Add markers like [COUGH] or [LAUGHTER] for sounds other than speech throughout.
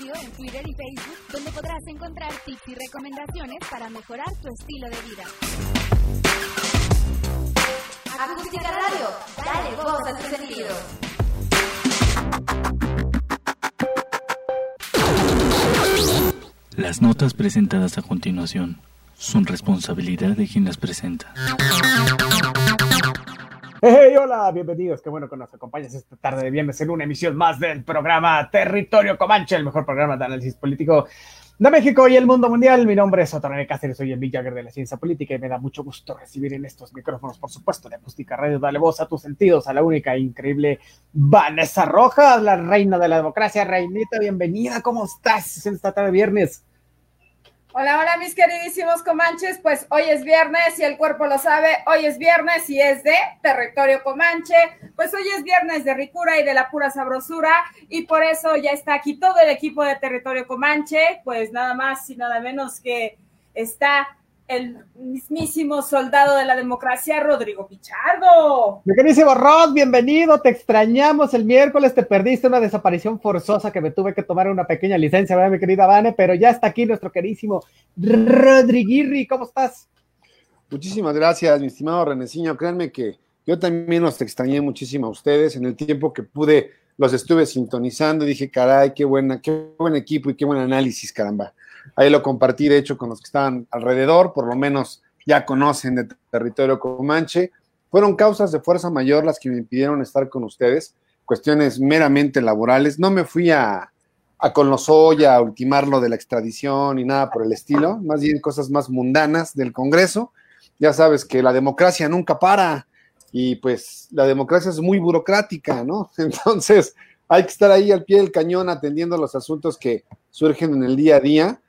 En Twitter y Facebook, donde podrás encontrar tips y recomendaciones para mejorar tu estilo de vida. Acústica Radio, dale voz a tu sentido. Las notas presentadas a continuación son responsabilidad de quien las presenta. Hey, hola, bienvenidos. Qué bueno que nos acompañas esta tarde de viernes en una emisión más del programa Territorio Comanche, el mejor programa de análisis político de México y el mundo mundial. Mi nombre es Otonel Cáceres, soy el Big Jagger de la ciencia política y me da mucho gusto recibir en estos micrófonos, por supuesto, de Acústica Radio. Dale voz a tus sentidos, a la única e increíble Vanessa Rojas, la reina de la democracia. Reinita, bienvenida. ¿Cómo estás en esta tarde de viernes? Hola, hola mis queridísimos comanches, pues hoy es viernes y el cuerpo lo sabe, hoy es viernes y es de territorio comanche, pues hoy es viernes de ricura y de la pura sabrosura. Y por eso ya está aquí todo el equipo de territorio comanche, pues nada más y nada menos que está el mismísimo soldado de la democracia, Rodrigo Pichardo. Mi queridísimo Rod, bienvenido, te extrañamos el miércoles, te perdiste una desaparición forzosa que me tuve que tomar una pequeña licencia, ¿verdad, mi querida Vane? Pero ya está aquí nuestro queridísimo Rodriguirri, ¿cómo estás? Muchísimas gracias, mi estimado Reneciño. Créanme que yo también los extrañé muchísimo a ustedes. En el tiempo que pude, los estuve sintonizando y dije, caray, qué buena, qué buen equipo y qué buen análisis, caramba. Ahí lo compartí, de hecho, con los que estaban alrededor, por lo menos ya conocen de territorio comanche. Fueron causas de fuerza mayor las que me impidieron estar con ustedes, cuestiones meramente laborales. No me fui a, con los a ultimar lo de la extradición y nada por el estilo, más bien cosas más mundanas del Congreso. Ya sabes que la democracia nunca para y pues la democracia es muy burocrática, ¿no? [LAUGHS] Entonces hay que estar ahí al pie del cañón atendiendo los asuntos que surgen en el día a día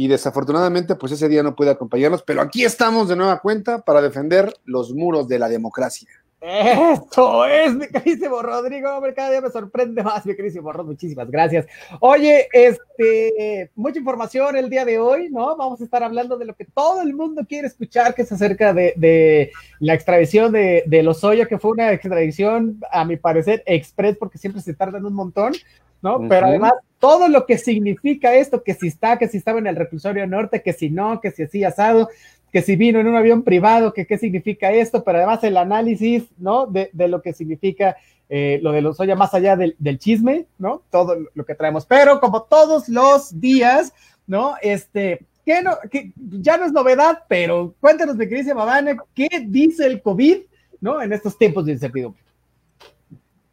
y desafortunadamente pues ese día no puede acompañarnos, pero aquí estamos de nueva cuenta para defender los muros de la democracia. Esto es, mi querísimo Rodrigo, hombre, cada día me sorprende más, mi querísimo Rod, muchísimas gracias. Oye, este, mucha información el día de hoy, ¿no? Vamos a estar hablando de lo que todo el mundo quiere escuchar, que es acerca de, de la extradición de, de Lozoya, que fue una extradición, a mi parecer, express, porque siempre se tardan un montón, ¿no? Pero además, todo lo que significa esto, que si está, que si estaba en el reclusorio norte, que si no, que si así asado, que si vino en un avión privado, que qué significa esto, pero además el análisis, ¿no? De, lo que significa eh, lo de los Oya más allá del, chisme, ¿no? Todo lo que traemos. Pero como todos los días, ¿no? Este, que no, que ya no es novedad, pero cuéntanos, mi queridísima Vane, ¿qué dice el COVID, ¿no? En estos tiempos de incertidumbre.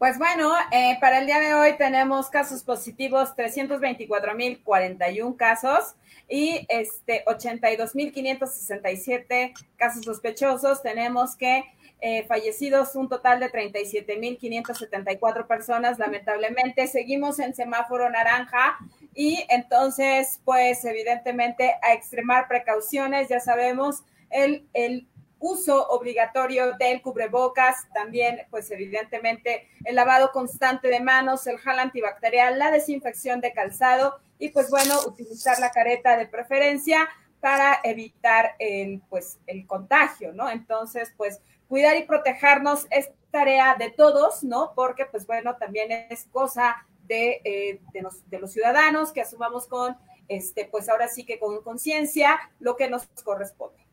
Pues bueno, eh, para el día de hoy tenemos casos positivos, 324.041 casos y este 82.567 casos sospechosos. Tenemos que eh, fallecidos un total de 37.574 personas, lamentablemente. Seguimos en semáforo naranja y entonces, pues evidentemente a extremar precauciones, ya sabemos, el, el uso obligatorio del cubrebocas, también, pues evidentemente, el lavado constante de manos, el gel antibacterial, la desinfección de calzado y, pues bueno, utilizar la careta de preferencia para evitar el, pues, el contagio, ¿no? Entonces, pues, cuidar y protegernos es tarea de todos, ¿no? Porque, pues bueno, también es cosa de, eh, los, de los ciudadanos que asumamos con, este, pues ahora sí que con conciencia lo que nos corresponde.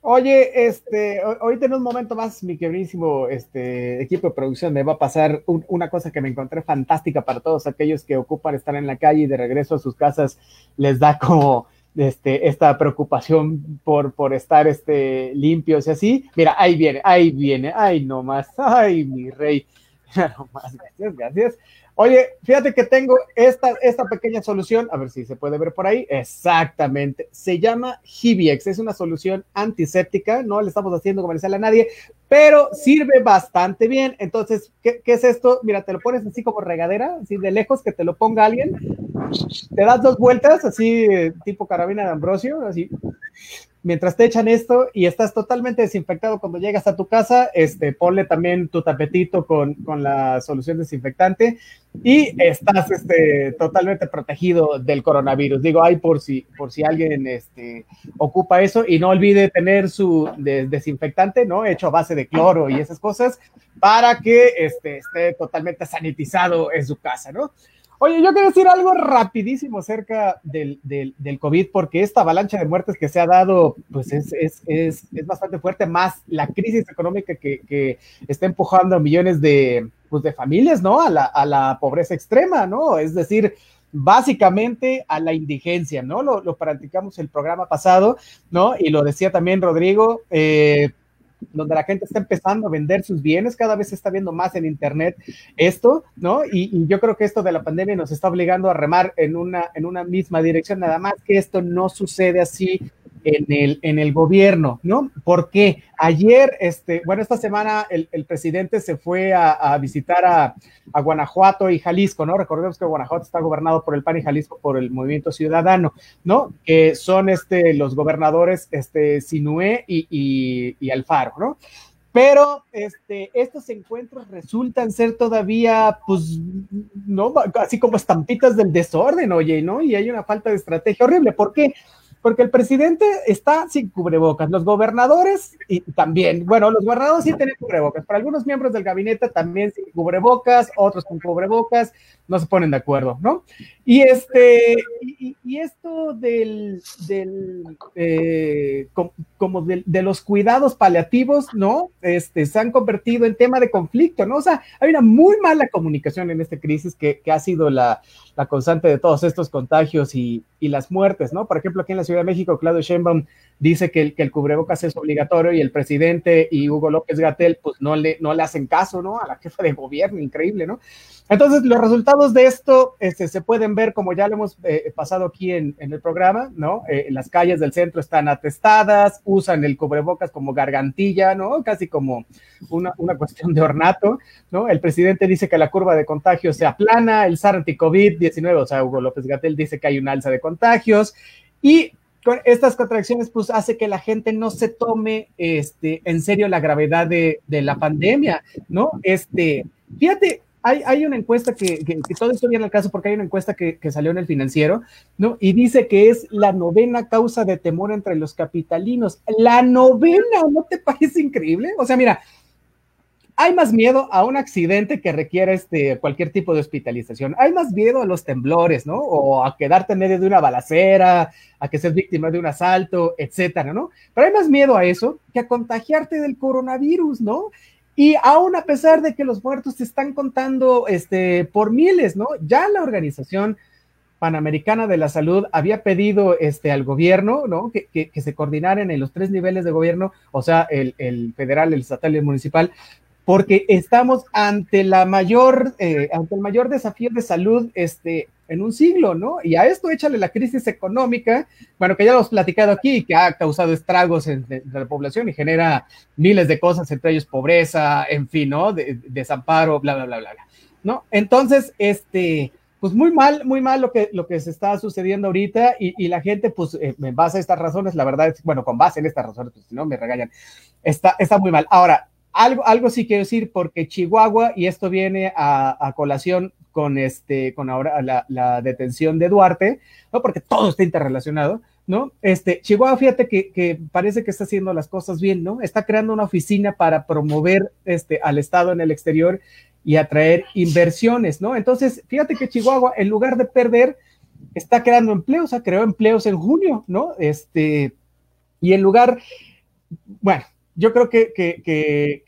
Oye, este, ahorita en un momento más, mi queridísimo este, equipo de producción, me va a pasar un, una cosa que me encontré fantástica para todos aquellos que ocupan estar en la calle y de regreso a sus casas les da como este, esta preocupación por, por estar este, limpios y así. Mira, ahí viene, ahí viene, ay, no más, ay, mi rey. [LAUGHS] No más, gracias, gracias. Oye, fíjate que tengo esta, esta pequeña solución, a ver si se puede ver por ahí. Exactamente. Se llama Hibiex. Es una solución antiséptica. No le estamos haciendo comercial a nadie, pero sirve bastante bien. Entonces, ¿qué, ¿qué, es esto? Mira, te lo pones así como regadera, así de lejos, que te lo ponga alguien. Te das dos vueltas, así tipo carabina de Ambrosio, así mientras te echan esto y estás totalmente desinfectado cuando llegas a tu casa, este, ponle también tu tapetito con, con la solución desinfectante y estás este, totalmente protegido del coronavirus. Digo, hay por si, por si alguien este, ocupa eso y no olvide tener su de, desinfectante, ¿no? Hecho a base de cloro y esas cosas para que este, esté totalmente sanitizado en su casa, ¿no? Oye, yo quiero decir algo rapidísimo acerca del, del, del, COVID, porque esta avalancha de muertes que se ha dado, pues es, es, es, es bastante fuerte, más la crisis económica que, que, está empujando a millones de, pues de familias, ¿no? A la, a la pobreza extrema, ¿no? Es decir, básicamente a la indigencia, ¿no? Lo, lo practicamos el programa pasado, ¿no? Y lo decía también Rodrigo, eh, donde la gente está empezando a vender sus bienes, cada vez se está viendo más en Internet esto, ¿no? Y, y, yo creo que esto de la pandemia nos está obligando a remar en una, en una misma dirección, nada más que esto no sucede así en el, en el gobierno, ¿no? Porque ayer, este, bueno, esta semana el, el presidente se fue a, visitar a, a, Guanajuato y Jalisco, ¿no? Recordemos que Guanajuato está gobernado por el PAN y Jalisco por el Movimiento Ciudadano, ¿no? Que son este, los gobernadores este, Sinué y, y, y Alfaro, ¿no? pero este, estos encuentros resultan ser todavía, pues, no, así como estampitas del desorden, oye, ¿no? Y hay una falta de estrategia horrible. ¿Por qué? Porque el presidente está sin cubrebocas, los gobernadores y también, bueno, los gobernadores sí tienen cubrebocas, pero algunos miembros del gabinete también sin cubrebocas, otros con cubrebocas, no se ponen de acuerdo, ¿no? Y este, y, esto del, del eh, como, de, de, los cuidados paliativos, ¿no? Este, se han convertido en tema de conflicto, ¿no? O sea, hay una muy mala comunicación en esta crisis que, ha sido la, constante de todos estos contagios y las muertes, ¿no? Por ejemplo, aquí en la Ciudad de México, Claudio Sheinbaum dice que el, cubrebocas es obligatorio y el presidente y Hugo López Gatel, pues no le, no le hacen caso, ¿no? A la jefa de gobierno, increíble, ¿no? Entonces, los resultados de esto este, se pueden ver, como ya lo hemos eh, pasado aquí en, el programa, ¿no? Eh, las calles del centro están atestadas, usan el cubrebocas como gargantilla, ¿no? Casi como una, una cuestión de ornato, ¿no? El presidente dice que la curva de contagio se aplana, el SAR anti-COVID-19, o sea, Hugo López Gatel dice que hay un alza de contagios y estas contracciones pues hace que la gente no se tome este, en serio la gravedad de, de la pandemia, ¿no? Este, fíjate, hay, hay, una encuesta que, que, que, todo esto viene al caso porque hay una encuesta que, que, salió en el financiero, ¿no? Y dice que es la novena causa de temor entre los capitalinos. La novena, ¿no te parece increíble? O sea, mira, hay más miedo a un accidente que requiere este, cualquier tipo de hospitalización. Hay más miedo a los temblores, ¿no? O a quedarte en medio de una balacera, a que seas víctima de un asalto, etcétera, ¿no? Pero hay más miedo a eso que a contagiarte del coronavirus, ¿no? Y aún a pesar de que los muertos se están contando este, por miles, ¿no? Ya la organización Panamericana de la Salud había pedido este, al gobierno, ¿no? Que, que, que se coordinaran en los tres niveles de gobierno, o sea, el, el federal, el estatal y el municipal, porque estamos ante la mayor, eh, ante el mayor desafío de salud este, en un siglo, ¿no? Y a esto échale la crisis económica, bueno, que ya lo hemos platicado aquí, que ha causado estragos en, la población y genera miles de cosas, entre ellos pobreza, en fin, ¿no? De, de, desamparo, bla, bla, bla, bla, bla, ¿no? Entonces, este, pues muy mal, muy mal lo que, lo que se está sucediendo ahorita y, y la gente, pues eh, en base a estas razones, la verdad, es, bueno, con base en estas razones, pues si no me regañan, está, está muy mal. Ahora, algo, algo sí quiero decir, porque Chihuahua, y esto viene a, colación con, este, con ahora la, la, detención de Duarte, ¿no? porque todo está interrelacionado, ¿no? Este, Chihuahua, fíjate que, que, parece que está haciendo las cosas bien, ¿no? Está creando una oficina para promover este, al Estado en el exterior y atraer inversiones, ¿no? Entonces, fíjate que Chihuahua, en lugar de perder, está creando empleos, o sea, creó empleos en junio, ¿no? Este, y en lugar, bueno, yo creo que, que,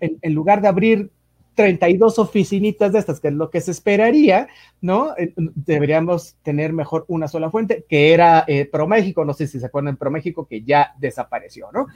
en, lugar de abrir 32 oficinitas de estas, que es lo que se esperaría, ¿no? Eh, deberíamos tener mejor una sola fuente, que era eh, ProMéxico, no sé si se acuerdan ProMéxico, que ya desapareció, ¿no?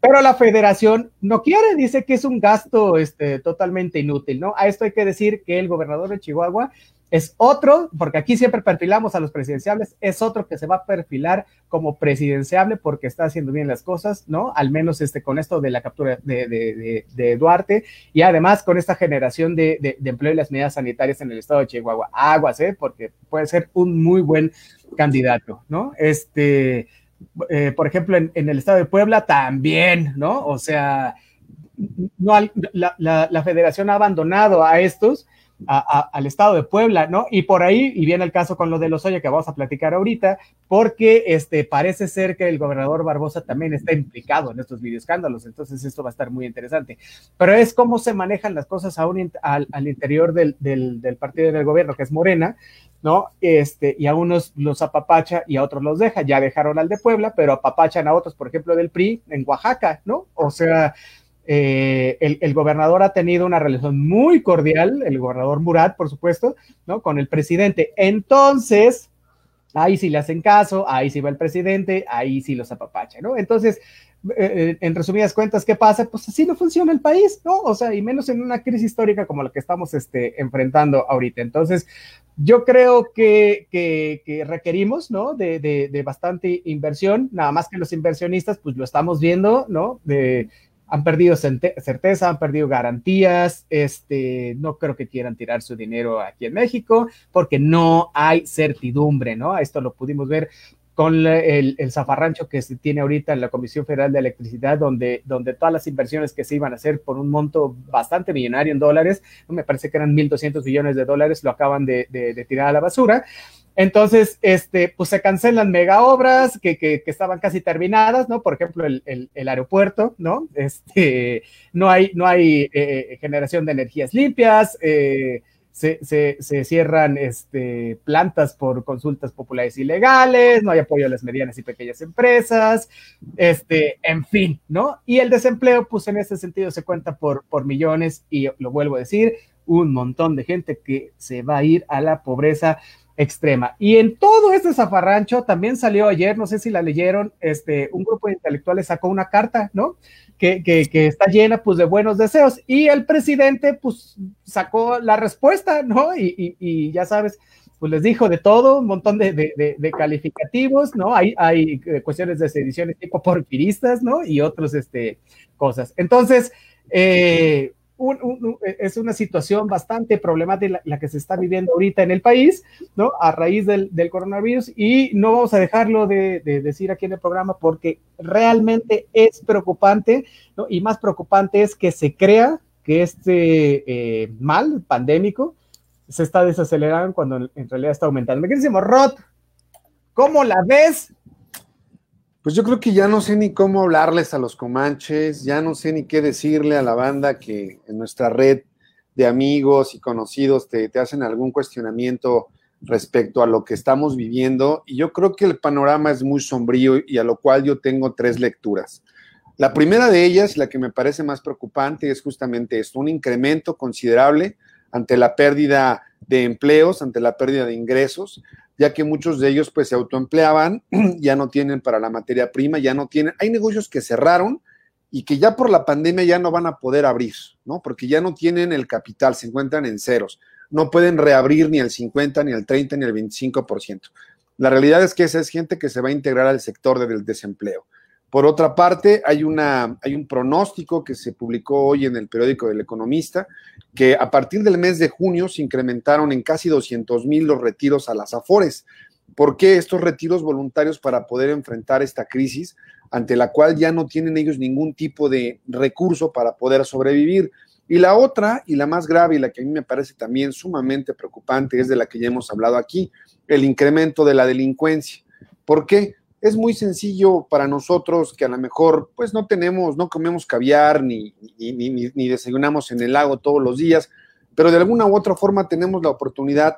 Pero la federación no quiere, dice que es un gasto este, totalmente inútil, ¿no? A esto hay que decir que el gobernador de Chihuahua es otro, porque aquí siempre perfilamos a los presidenciables, es otro que se va a perfilar como presidenciable porque está haciendo bien las cosas, ¿no? Al menos este, con esto de la captura de, de, de, de Duarte y además con esta generación de, empleo y las medidas sanitarias en el estado de Chihuahua. Aguas, ¿eh? Porque puede ser un muy buen candidato, ¿no? Este, eh, por ejemplo, en, el estado de Puebla también, ¿no? O sea, no, la, la, la federación ha abandonado a estos al estado de Puebla, ¿no? Y por ahí, y viene el caso con lo de los Oya que vamos a platicar ahorita, porque este, parece ser que el gobernador Barbosa también está implicado en estos videoescándalos, entonces esto va a estar muy interesante. Pero es cómo se manejan las cosas aún al, al, interior del, del, del partido del gobierno, que es Morena, ¿no? Este, y a unos los apapacha y a otros los deja. Ya dejaron al de Puebla, pero apapachan a otros, por ejemplo, del PRI en Oaxaca, ¿no? O sea, eh, el, gobernador ha tenido una relación muy cordial, el gobernador Murat, por supuesto, ¿no? Con el presidente. Entonces, ahí sí le hacen caso, ahí sí va el presidente, ahí sí los apapacha, ¿no? Entonces, eh, eh, en resumidas cuentas, ¿qué pasa? Pues así no funciona el país, ¿no? O sea, y menos en una crisis histórica como la que estamos este, enfrentando ahorita. Entonces, yo creo que, que, requerimos, ¿no? De, de, de, bastante inversión, nada más que los inversionistas, pues lo estamos viendo, ¿no? De, han perdido certeza, han perdido garantías, este, no creo que quieran tirar su dinero aquí en México porque no hay certidumbre, ¿no? Esto lo pudimos ver con el, el, zafarrancho que se tiene ahorita en la Comisión Federal de Electricidad, donde, donde todas las inversiones que se iban a hacer por un monto bastante millonario en dólares, me parece que eran 1.200 millones de dólares, lo acaban de, de tirar a la basura. Entonces, este, pues se cancelan mega obras que, que, que estaban casi terminadas, ¿no? Por ejemplo, el, el, aeropuerto, ¿no? [LAUGHS] Este, no hay, no hay eh, generación de energías limpias, eh, se, se, cierran este, plantas por consultas populares ilegales, no hay apoyo a las medianas y pequeñas empresas, este, en fin, ¿no? Y el desempleo, pues en ese sentido se cuenta por, por millones y lo vuelvo a decir, un montón de gente que se va a ir a la pobreza extrema. Y en todo este zafarrancho también salió ayer, no sé si la leyeron, este, un grupo de intelectuales sacó una carta, ¿no? Que, que, está llena pues de buenos deseos y el presidente pues sacó la respuesta, ¿no? Y, y, ya sabes, pues les dijo de todo, un montón de, de, de calificativos, ¿no? Hay, hay eh, cuestiones de sediciones tipo porfiristas, ¿no? Y otros, este, cosas. Entonces, eh, e, es una situación bastante problemática la, que se está viviendo ahorita en el país, ¿no? A raíz del, coronavirus y no vamos a dejarlo de, decir aquí en el programa porque realmente es preocupante, ¿no? Y más preocupante es que se crea que este eh, mal pandémico se está desacelerando cuando en realidad está aumentando. Me decimos, Rod, ¿cómo la ves? Pues yo creo que ya no sé ni cómo hablarles a los comanches, ya no sé ni qué decirle a la banda que en nuestra red de amigos y conocidos te, hacen algún cuestionamiento respecto a lo que estamos viviendo. Y yo creo que el panorama es muy sombrío y a lo cual yo tengo tres lecturas. La primera de ellas, la que me parece más preocupante, es justamente esto, un incremento considerable ante la pérdida de empleos, ante la pérdida de ingresos, ya que muchos de ellos pues se autoempleaban, [CLEARS THROAT] ya no tienen para la materia prima, ya no tienen, hay negocios que cerraron y que ya por la pandemia ya no van a poder abrir, ¿no? Porque ya no tienen el capital, se encuentran en ceros, no pueden reabrir ni el 50, ni el 30, ni el 25%. La realidad es que esa es gente que se va a integrar al sector del desempleo. Por otra parte, hay, una, hay un pronóstico que se publicó hoy en el periódico del Economista, que a partir del mes de junio se incrementaron en casi 200 mil los retiros a las AFORES. ¿Por qué estos retiros voluntarios para poder enfrentar esta crisis ante la cual ya no tienen ellos ningún tipo de recurso para poder sobrevivir? Y la otra, y la más grave, y la que a mí me parece también sumamente preocupante, es de la que ya hemos hablado aquí, el incremento de la delincuencia. ¿Por qué? Es muy sencillo para nosotros que a lo mejor pues no tenemos, no comemos caviar ni, ni, desayunamos en el lago todos los días, pero de alguna u otra forma tenemos la oportunidad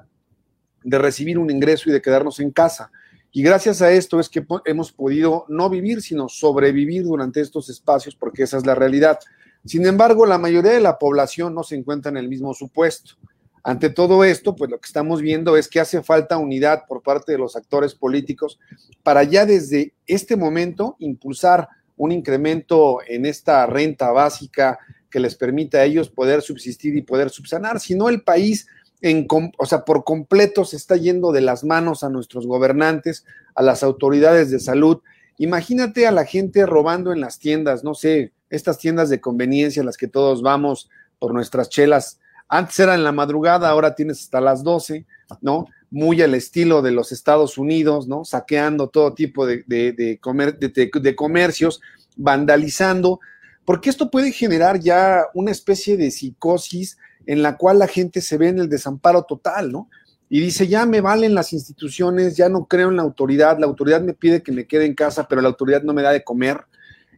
de recibir un ingreso y de quedarnos en casa. Y gracias a esto es que hemos podido no vivir, sino sobrevivir durante estos espacios, porque esa es la realidad. Sin embargo, la mayoría de la población no se encuentra en el mismo supuesto. Ante todo esto, pues lo que estamos viendo es que hace falta unidad por parte de los actores políticos para ya desde este momento impulsar un incremento en esta renta básica que les permita a ellos poder subsistir y poder subsanar. Si no, el país, en, o sea, por completo se está yendo de las manos a nuestros gobernantes, a las autoridades de salud. Imagínate a la gente robando en las tiendas, no sé, estas tiendas de conveniencia a las que todos vamos por nuestras chelas antes era en la madrugada, ahora tienes hasta las 12, ¿no? Muy al estilo de los Estados Unidos, ¿no? Saqueando todo tipo de, de, comer, de, comercios, vandalizando, porque esto puede generar ya una especie de psicosis en la cual la gente se ve en el desamparo total, ¿no? Y dice, ya me valen las instituciones, ya no creo en la autoridad, la autoridad me pide que me quede en casa, pero la autoridad no me da de comer.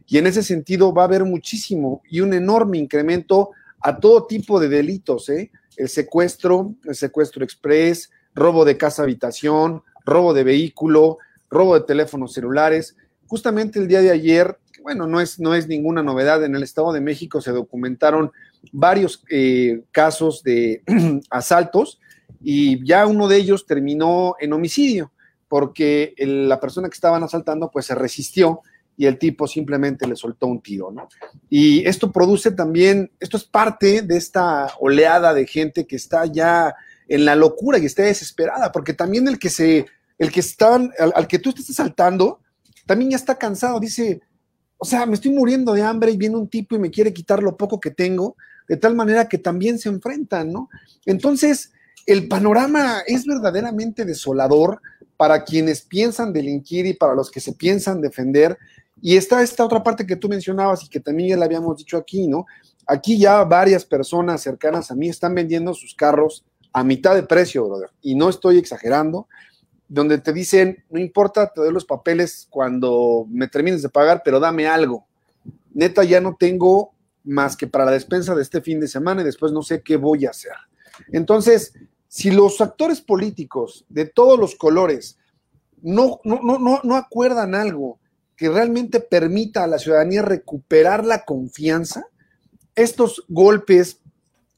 Y en ese sentido va a haber muchísimo y un enorme incremento a todo tipo de delitos, ¿eh? El secuestro, el secuestro express, robo de casa habitación, robo de vehículo, robo de teléfonos celulares. Justamente el día de ayer, bueno, no es, no es ninguna novedad, en el Estado de México se documentaron varios eh, casos de [CLEARS THROAT] asaltos y ya uno de ellos terminó en homicidio porque la persona que estaban asaltando pues se resistió y el tipo simplemente le soltó un tiro, ¿no? Y esto produce también, esto es parte de esta oleada de gente que está ya en la locura y está desesperada, porque también el que se, el que están, al, que tú estás asaltando, también ya está cansado, dice, o sea, me estoy muriendo de hambre y viene un tipo y me quiere quitar lo poco que tengo, de tal manera que también se enfrentan, ¿no? Entonces, el panorama es verdaderamente desolador para quienes piensan delinquir y para los que se piensan defender. Y está esta otra parte que tú mencionabas y que también ya le habíamos dicho aquí, ¿no? Aquí ya varias personas cercanas a mí están vendiendo sus carros a mitad de precio, brother. Y no estoy exagerando, donde te dicen, no importa, te doy los papeles cuando me termines de pagar, pero dame algo. Neta, ya no tengo más que para la despensa de este fin de semana y después no sé qué voy a hacer. Entonces, si los actores políticos de todos los colores no, no, no, no acuerdan algo que realmente permita a la ciudadanía recuperar la confianza, estos golpes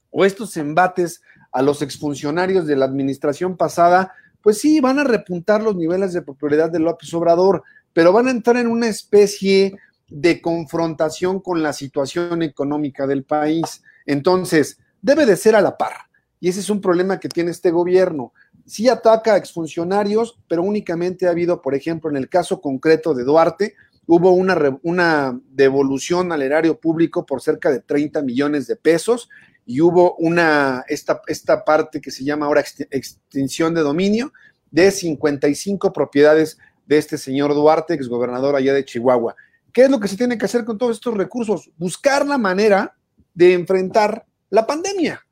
o estos embates a los exfuncionarios de la administración pasada, pues sí, van a repuntar los niveles de popularidad de López Obrador, pero van a entrar en una especie de confrontación con la situación económica del país. Entonces, debe de ser a la par. Y ese es un problema que tiene este gobierno. Sí ataca a exfuncionarios, pero únicamente ha habido, por ejemplo, en el caso concreto de Duarte, hubo una, una devolución al erario público por cerca de 30 millones de pesos y hubo una, esta, esta parte que se llama ahora extinción de dominio de 55 propiedades de este señor Duarte, exgobernador allá de Chihuahua. ¿Qué es lo que se tiene que hacer con todos estos recursos? Buscar la manera de enfrentar la pandemia.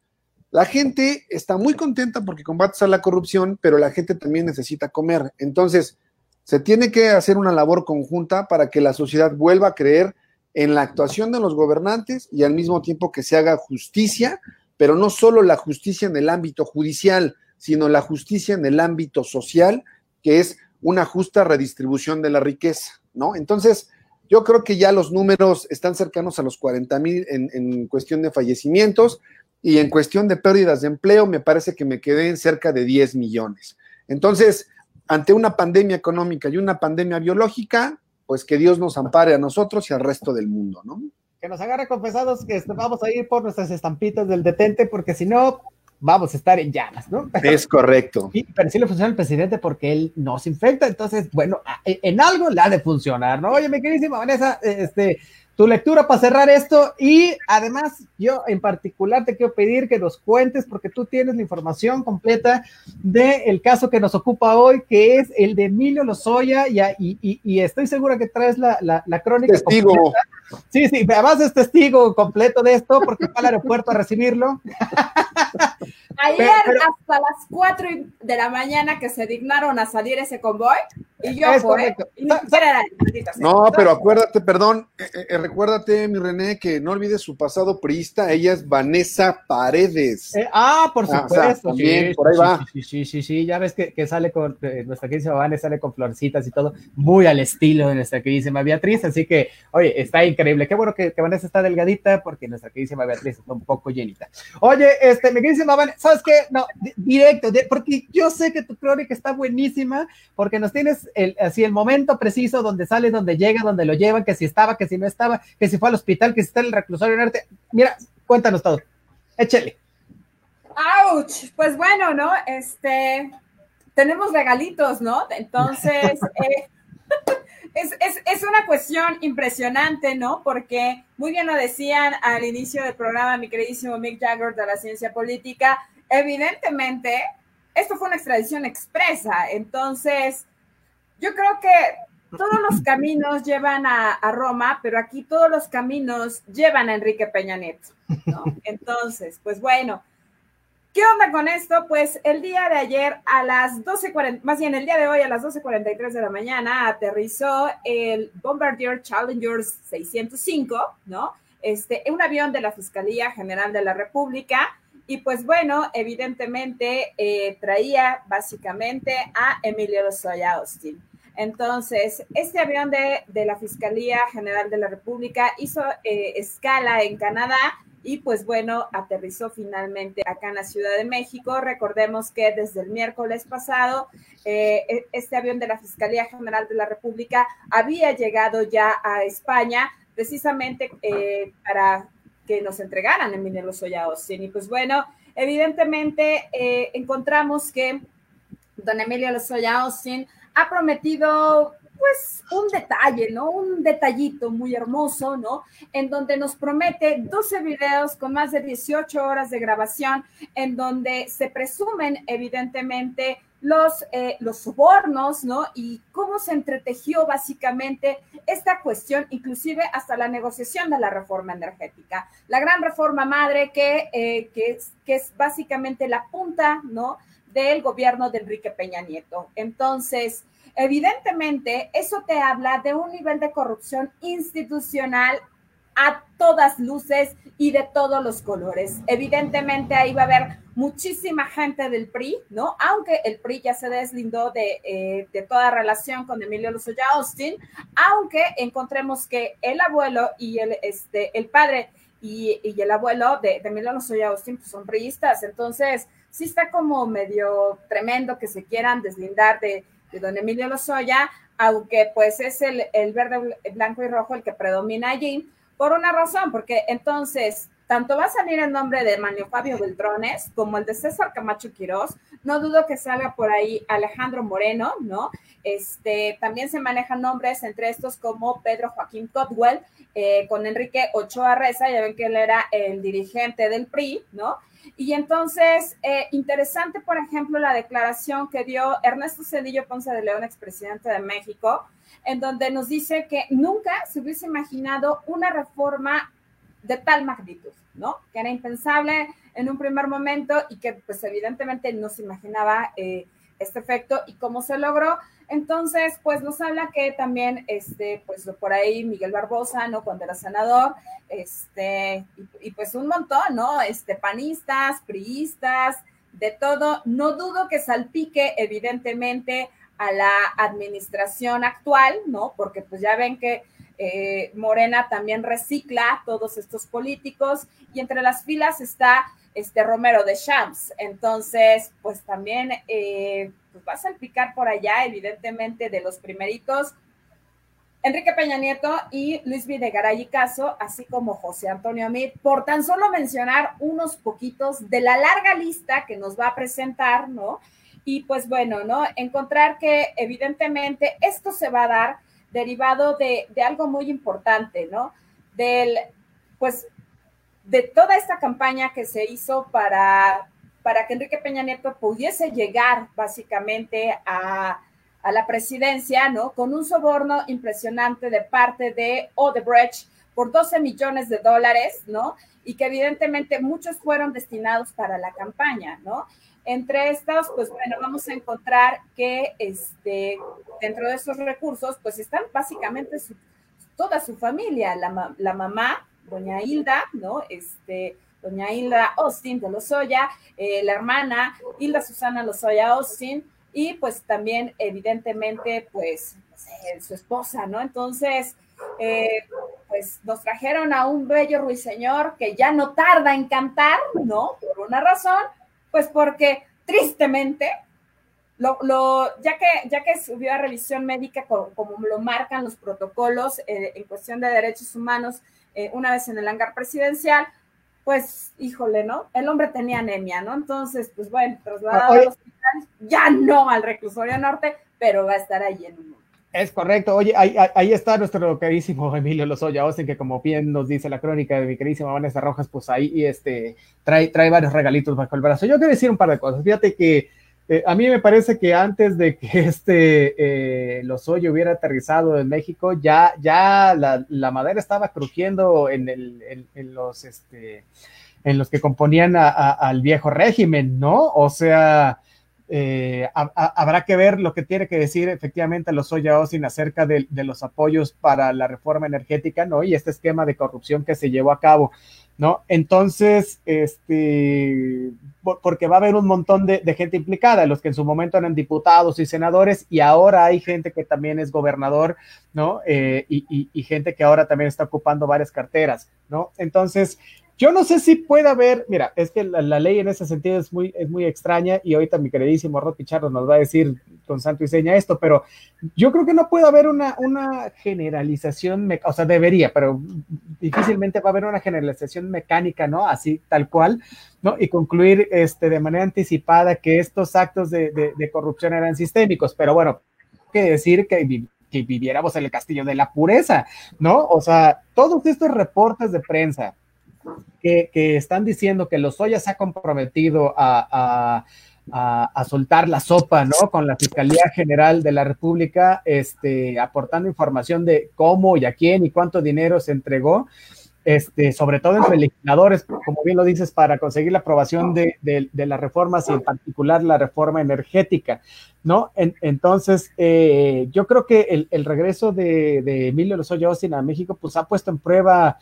La gente está muy contenta porque combates a la corrupción, pero la gente también necesita comer. Entonces, se tiene que hacer una labor conjunta para que la sociedad vuelva a creer en la actuación de los gobernantes y al mismo tiempo que se haga justicia, pero no solo la justicia en el ámbito judicial, sino la justicia en el ámbito social, que es una justa redistribución de la riqueza, ¿no? Entonces, yo creo que ya los números están cercanos a los 40 mil en, en, cuestión de fallecimientos y en cuestión de pérdidas de empleo, me parece que me quedé en cerca de 10 millones. Entonces, ante una pandemia económica y una pandemia biológica, pues que Dios nos ampare a nosotros y al resto del mundo, ¿no? Que nos agarre confesados que vamos a ir por nuestras estampitas del detente, porque si no, vamos a estar en llamas, ¿no? [LAUGHS] Es correcto. Y, pero sí le funciona al presidente porque él no se infecta, entonces, bueno, en algo le ha de funcionar, ¿no? Oye, mi queridísima Vanessa, este, tu lectura para cerrar esto y además yo en particular te quiero pedir que nos cuentes porque tú tienes la información completa del caso que nos ocupa hoy, que es el de Emilio Lozoya y, y, y estoy segura que traes la, la, la crónica. Testigo. Completa. Sí, sí, además es testigo completo de esto porque fue al aeropuerto a recibirlo. [LAUGHS] Ayer pero, pero, hasta las 4 de la mañana que se dignaron a salir ese convoy y yo fue. Y era no, pero acuérdate, perdón, eh, eh, recuérdate, mi René, que no olvides su pasado priista, ella es Vanessa Paredes. Eh, ah, por supuesto. Ah, o sea, también, sí, por ahí sí, va. Sí, sí, sí, sí, ya ves que, que sale con, eh, nuestra queridísima Vanessa sale con florecitas y todo, muy al estilo de nuestra queridísima Beatriz, así que, oye, está increíble. Qué bueno que, que Vanessa está delgadita porque nuestra queridísima Beatriz está un poco llenita. Oye, este, mi queridísima Vanessa, ¿sabes qué? No, directo, porque yo sé que tu crónica está buenísima, porque nos tienes el, así el momento preciso donde sale, donde llega, donde lo llevan, que si estaba, que si no estaba, que si fue al hospital, que si está en el reclusorio norte. Mira, cuéntanos todo. Échale. ¡Auch! Pues bueno, ¿no? Este, tenemos regalitos, ¿no? Entonces, [LAUGHS] eh, es, es, es, una cuestión impresionante, ¿no? Porque muy bien lo decían al inicio del programa mi queridísimo Mick Jagger de la ciencia política, evidentemente, esto fue una extradición expresa, entonces, yo creo que todos los caminos llevan a, a, Roma, pero aquí todos los caminos llevan a Enrique Peña Nieto, ¿no? [LAUGHS] Entonces, pues bueno, ¿Qué onda con esto? Pues el día de ayer a las 12.40, más bien el día de hoy a las 12.43 de la mañana aterrizó el Bombardier Challenger 605, ¿no? Este, un avión de la Fiscalía General de la República. Y pues bueno, evidentemente eh, traía básicamente a Emilio Lozoya Austin. Entonces, este avión de, de, la Fiscalía General de la República hizo eh, escala en Canadá y pues bueno, aterrizó finalmente acá en la Ciudad de México. Recordemos que desde el miércoles pasado, eh, e, este avión de la Fiscalía General de la República había llegado ya a España precisamente para que nos entregaran Emilio Lozoya Austin. Y pues bueno, evidentemente eh, encontramos que don Emilio Lozoya Austin ha prometido pues un detalle, ¿no? Un detallito muy hermoso, ¿no? En donde nos promete 12 videos con más de 18 horas de grabación, en donde se presumen evidentemente los, eh, los sobornos, ¿no? Y cómo se entretejió básicamente esta cuestión, inclusive hasta la negociación de la reforma energética. La gran reforma madre que, eh, que, es, que es básicamente la punta, ¿no? Del gobierno de Enrique Peña Nieto. Entonces, Evidentemente, eso te habla de un nivel de corrupción institucional a todas luces y de todos los colores. Evidentemente ahí va a haber muchísima gente del PRI, ¿no? Aunque el PRI ya se deslindó de, eh, de toda relación con Emilio Lozoya Austin, aunque encontremos que el abuelo y el, este, el padre y, y el abuelo de, Emilio Lozoya Austin pues, son priistas, entonces sí está como medio tremendo que se quieran deslindar de, de don Emilio Lozoya, aunque pues es el, el verde, blanco y rojo el que predomina allí, por una razón, porque entonces tanto va a salir el nombre de Manio Fabio Beltrones como el de César Camacho Quirós. No dudo que salga por ahí Alejandro Moreno, ¿no? Este, también se manejan nombres entre estos como Pedro Joaquín Cotwell, eh, con Enrique Ochoa Reza, ya ven que él era el dirigente del PRI, ¿no? Y entonces, eh, interesante, por ejemplo, la declaración que dio Ernesto Cedillo Ponce de León, expresidente de México, en donde nos dice que nunca se hubiese imaginado una reforma de tal magnitud, ¿no? Que era impensable en un primer momento y que pues evidentemente no se imaginaba eh, este efecto y cómo se logró. Entonces, pues nos habla que también, este, pues por ahí Miguel Barbosa, ¿no? Cuando era senador, este, y, pues un montón, ¿no? Este, panistas, priistas, de todo. No dudo que salpique, evidentemente, a la administración actual, ¿no? Porque pues ya ven que eh, Morena también recicla todos estos políticos y entre las filas está este Romero de Champs. Entonces, pues también eh, pues va a salpicar por allá, evidentemente, de los primeritos. Enrique Peña Nieto y Luis Videgaray y Caso, así como José Antonio Amid, por tan solo mencionar unos poquitos de la larga lista que nos va a presentar, ¿no? Y pues bueno, ¿no? Encontrar que evidentemente esto se va a dar derivado de, de algo muy importante, ¿no? Del, pues, de toda esta campaña que se hizo para, para que Enrique Peña Nieto pudiese llegar básicamente a, a la presidencia, ¿no? Con un soborno impresionante de parte de Odebrecht por 12 millones de dólares, ¿no? Y que evidentemente muchos fueron destinados para la campaña, ¿no? Entre estos, pues bueno, vamos a encontrar que este, dentro de esos recursos, pues están básicamente toda su familia, la, la mamá, doña Hilda, ¿no? Este, doña Hilda Austin de Lozoya, eh, la hermana Hilda Susana Lozoya Austin, y pues también evidentemente pues su esposa, ¿no? Entonces, eh, pues nos trajeron a un bello ruiseñor que ya no tarda en cantar, ¿no? Por una razón, pues porque tristemente, lo, lo, ya, que, ya que subió a revisión médica como, como lo marcan los protocolos eh, en cuestión de derechos humanos, eh, una vez en el hangar presidencial, pues, híjole, ¿no? El hombre tenía anemia, ¿no? Entonces, pues bueno, trasladado al hospital, ya no al reclusorio norte, pero va a estar ahí en un momento. Es correcto. Oye, ahí, está nuestro queridísimo Emilio Lozoya Austin, que como bien nos dice la crónica de mi queridísima Vanessa Rojas, pues ahí este, trae, trae varios regalitos bajo el brazo. Yo quiero decir un par de cosas. Fíjate que eh, a mí me parece que antes de que [LAUGHS] este eh, Lozoya hubiera aterrizado en México, ya, ya la, madera estaba crujiendo en, el, en, los, este, en los que componían al viejo régimen, ¿no? O sea, eh, habrá que ver lo que tiene que decir efectivamente Lozoya Osin acerca de, de, los apoyos para la reforma energética, ¿no? Y este esquema de corrupción que se llevó a cabo. ¿no? Entonces, este, porque va a haber un montón de, gente implicada, los que en su momento eran diputados y senadores, y ahora hay gente que también es gobernador, ¿no? Eh, y, gente que ahora también está ocupando varias carteras, ¿no? Entonces, yo no sé si puede haber, mira, es que la, ley en ese sentido es muy, es muy extraña y ahorita mi queridísimo Rod Pichardo nos va a decir con santo y seña esto, pero yo creo que no puede haber una, una generalización, o sea, debería, pero difícilmente va a haber una generalización mecánica, ¿no? Así, tal cual, ¿no? Y concluir este, de manera anticipada que estos actos de, de, corrupción eran sistémicos, pero bueno, que decir que que viviéramos en el castillo de la pureza, ¿no? O sea, todos estos reportes de prensa, que, están diciendo que los Lozoya se ha comprometido a, soltar la sopa, ¿no? Con la Fiscalía General de la República, este, aportando información de cómo y a quién y cuánto dinero se entregó, este, sobre todo entre legisladores, como bien lo dices, para conseguir la aprobación de, las reformas y en particular la reforma energética, ¿no? entonces, eh, yo creo que el, regreso de, de Emilio Lozoya Austin a México, pues ha puesto en prueba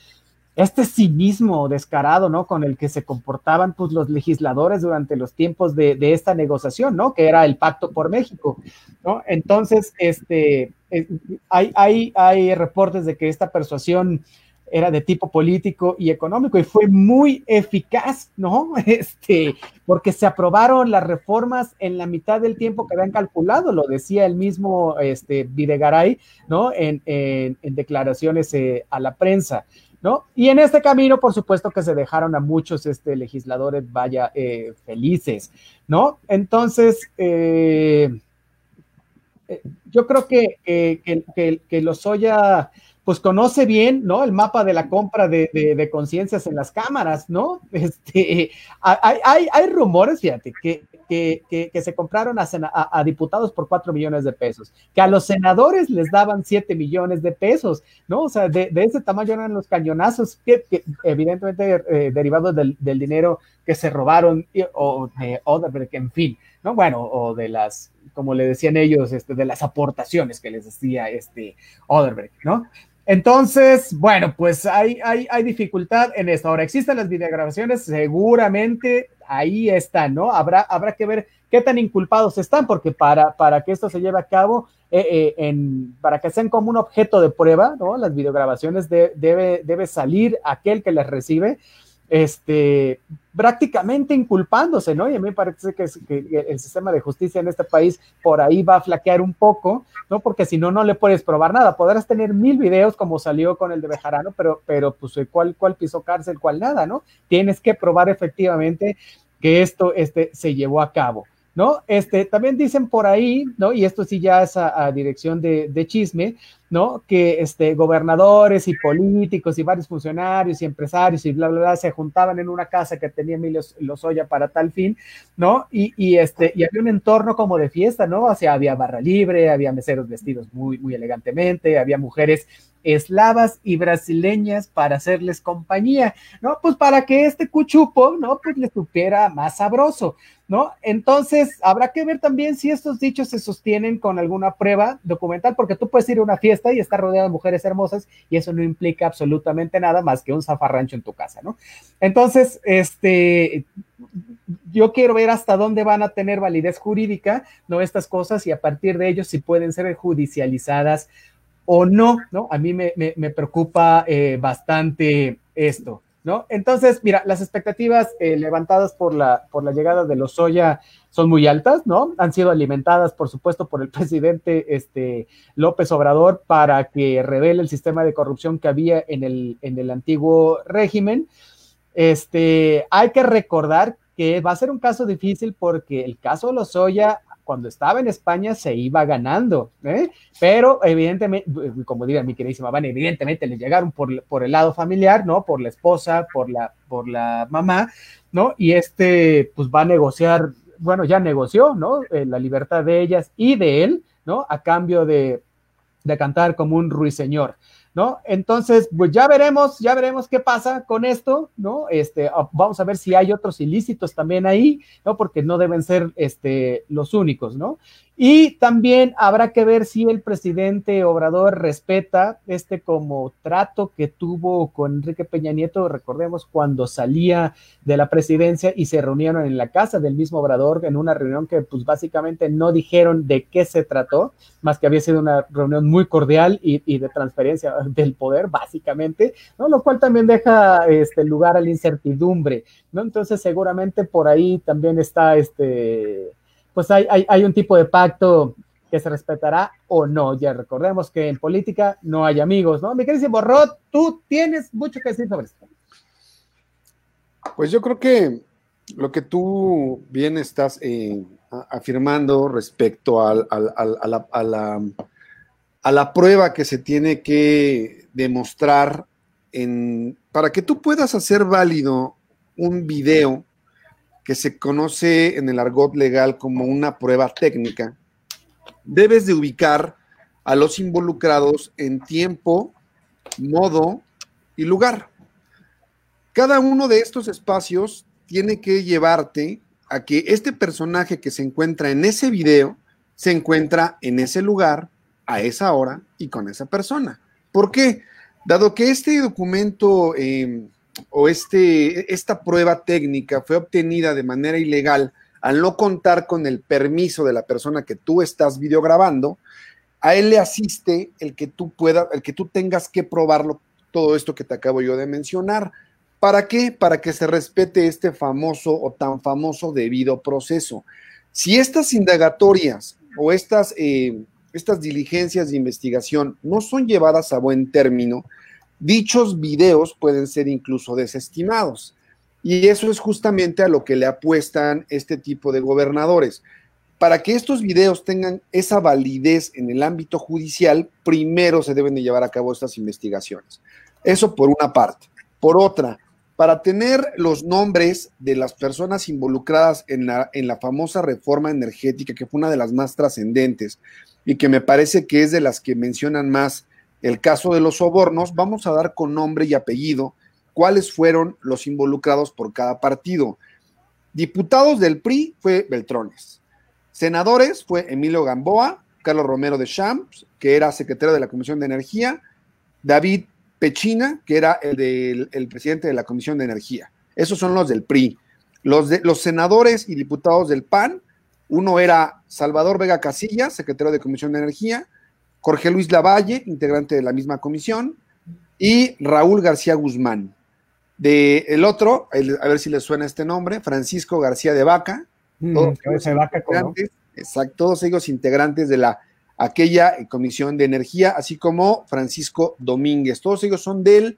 este cinismo descarado, ¿no? Con el que se comportaban pues, los legisladores durante los tiempos de, esta negociación, ¿no? Que era el Pacto por México, ¿no? Entonces, este, eh, hay, hay, hay reportes de que esta persuasión era de tipo político y económico y fue muy eficaz, ¿no? [LAUGHS] Este, porque se aprobaron las reformas en la mitad del tiempo que habían calculado, lo decía el mismo este, Videgaray, ¿no? En, declaraciones eh, a la prensa. ¿No? Y en este camino, por supuesto que se dejaron a muchos este, legisladores, vaya, eh, felices, ¿no? Entonces, eh, eh, yo creo que, que, que, que Lozoya pues conoce bien, ¿no? El mapa de la compra de, conciencias en las cámaras, ¿no? [LAUGHS] Este, hay, hay, rumores, fíjate, que, que, se compraron a, diputados por cuatro millones de pesos, que a los senadores les daban siete millones de pesos, ¿no? O sea, de, ese tamaño eran los cañonazos que, evidentemente eh, derivados del, dinero que se robaron o de en fin, ¿no? Bueno, o de las, como le decían ellos, este, de las aportaciones que les decía este Odebrecht, ¿no? Entonces, bueno, pues hay, hay, hay, dificultad en esto. Ahora, existen las videograbaciones, seguramente ahí están, ¿no? Habrá, habrá que ver qué tan inculpados están, porque para, para que esto se lleve a cabo, eh, eh, en, para que sean como un objeto de prueba, ¿no? Las videograbaciones debe, debe salir aquel que las recibe este, prácticamente inculpándose, ¿no? Y a mí me parece que, el sistema de justicia en este país por ahí va a flaquear un poco, ¿no? Porque si no, no le puedes probar nada. Podrás tener mil videos como salió con el de Bejarano, pero, pero pues cuál, cuál pisó cárcel, cuál nada, ¿no? Tienes que probar efectivamente que esto este, se llevó a cabo. ¿no? Este, también dicen por ahí, ¿no? Y esto sí ya es a, dirección de, chisme, ¿no? Que este, gobernadores y políticos y varios funcionarios y empresarios y bla, bla, bla, se juntaban en una casa que tenía Emilio Lozoya para tal fin, ¿no? Y, y, este, y había un entorno como de fiesta, ¿no? O sea, había barra libre, había meseros vestidos muy, muy elegantemente, había mujeres eslavas y brasileñas para hacerles compañía, ¿no? Pues para que este cuchupo, ¿no? Pues le supiera más sabroso, ¿no? Entonces, habrá que ver también si estos dichos se sostienen con alguna prueba documental, porque tú puedes ir a una fiesta y está rodeado de mujeres hermosas y eso no implica absolutamente nada más que un zafarrancho en tu casa, ¿no? Entonces, este, yo quiero ver hasta dónde van a tener validez jurídica, ¿no? Estas cosas y a partir de ellos si pueden ser judicializadas o no, ¿no? A mí me, preocupa eh, bastante esto. ¿No? Entonces, mira, las expectativas eh, levantadas por la, por la llegada de los Soya son muy altas, ¿no? Han sido alimentadas, por supuesto, por el [LAUGHS] presidente este, López Obrador para que revele el sistema de corrupción que había en el, en el antiguo régimen. Este, hay que recordar que va a ser un caso difícil porque el caso de Lozoya cuando estaba en España se iba ganando, ¿eh? pero evidentemente, como diría mi queridísima Van, evidentemente le llegaron por, el lado familiar, ¿no? Por la esposa, por la, por la mamá, ¿no? Y este, pues va a negociar bueno, ya negoció, ¿no? Eh, la libertad de ellas y de él, ¿no? A cambio de, de cantar como un ruiseñor. ¿No? Entonces, pues ya veremos, ya veremos qué pasa con esto, ¿no? Este, ah, vamos a ver si hay otros ilícitos también ahí, ¿no? Porque no deben ser este, los únicos, ¿no? Y también habrá que ver si el presidente Obrador respeta este como trato que tuvo con Enrique Peña Nieto, recordemos cuando salía de la presidencia y se reunieron en la casa del mismo Obrador en una reunión que pues básicamente no dijeron de qué se trató, más que había sido una reunión muy cordial y, de transferencia del poder, básicamente, ¿no? Lo cual también deja este lugar a la incertidumbre, ¿no? Entonces seguramente por ahí también está este pues hay, hay, un tipo de pacto que se respetará o no. Ya recordemos que en política no hay amigos, ¿no? Mi querido tú tienes mucho que decir sobre esto. Pues yo creo que lo que tú bien estás eh, afirmando respecto a, la, a, la, prueba que se tiene que demostrar en, para que tú puedas hacer válido un video que se conoce en el argot legal como una prueba técnica, debes de ubicar a los involucrados en tiempo, modo y lugar. Cada uno de estos espacios tiene que llevarte a que este personaje que se encuentra en ese video se encuentra en ese lugar, a esa hora y con esa persona. ¿Por qué? Dado que este documento eh, o este, esta prueba técnica fue obtenida de manera ilegal al no contar con el permiso de la persona que tú estás videograbando, a él le asiste el que tú puedas, el que tú tengas que probarlo, todo esto que te acabo yo de mencionar. ¿Para qué? Para que se respete este famoso o tan famoso debido proceso. Si estas indagatorias o estas, eh, estas diligencias de investigación no son llevadas a buen término, dichos videos pueden ser incluso desestimados. Y eso es justamente a lo que le apuestan este tipo de gobernadores. Para que estos videos tengan esa validez en el ámbito judicial, primero se deben de llevar a cabo estas investigaciones. Eso por una parte. Por otra, para tener los nombres de las personas involucradas en la, en la famosa reforma energética, que fue una de las más trascendentes y que me parece que es de las que mencionan más el caso de los sobornos, vamos a dar con nombre y apellido cuáles fueron los involucrados por cada partido. Diputados del PRI fue Beltrones. Senadores fue Emilio Gamboa, Carlos Romero de Champs, que era secretario de la Comisión de Energía, David Pechina, que era el, el presidente de la Comisión de Energía. Esos son los del PRI. Los, de, los senadores y diputados del PAN, uno era Salvador Vega Casillas, secretario de Comisión de Energía, Jorge Luis Lavalle, integrante de la misma comisión, y Raúl García Guzmán. De el otro, a ver si les suena este nombre, Francisco García de Vaca. Mm, todos, de vaca exacto, todos ellos integrantes de la aquella comisión de energía, así como Francisco Domínguez. Todos ellos son del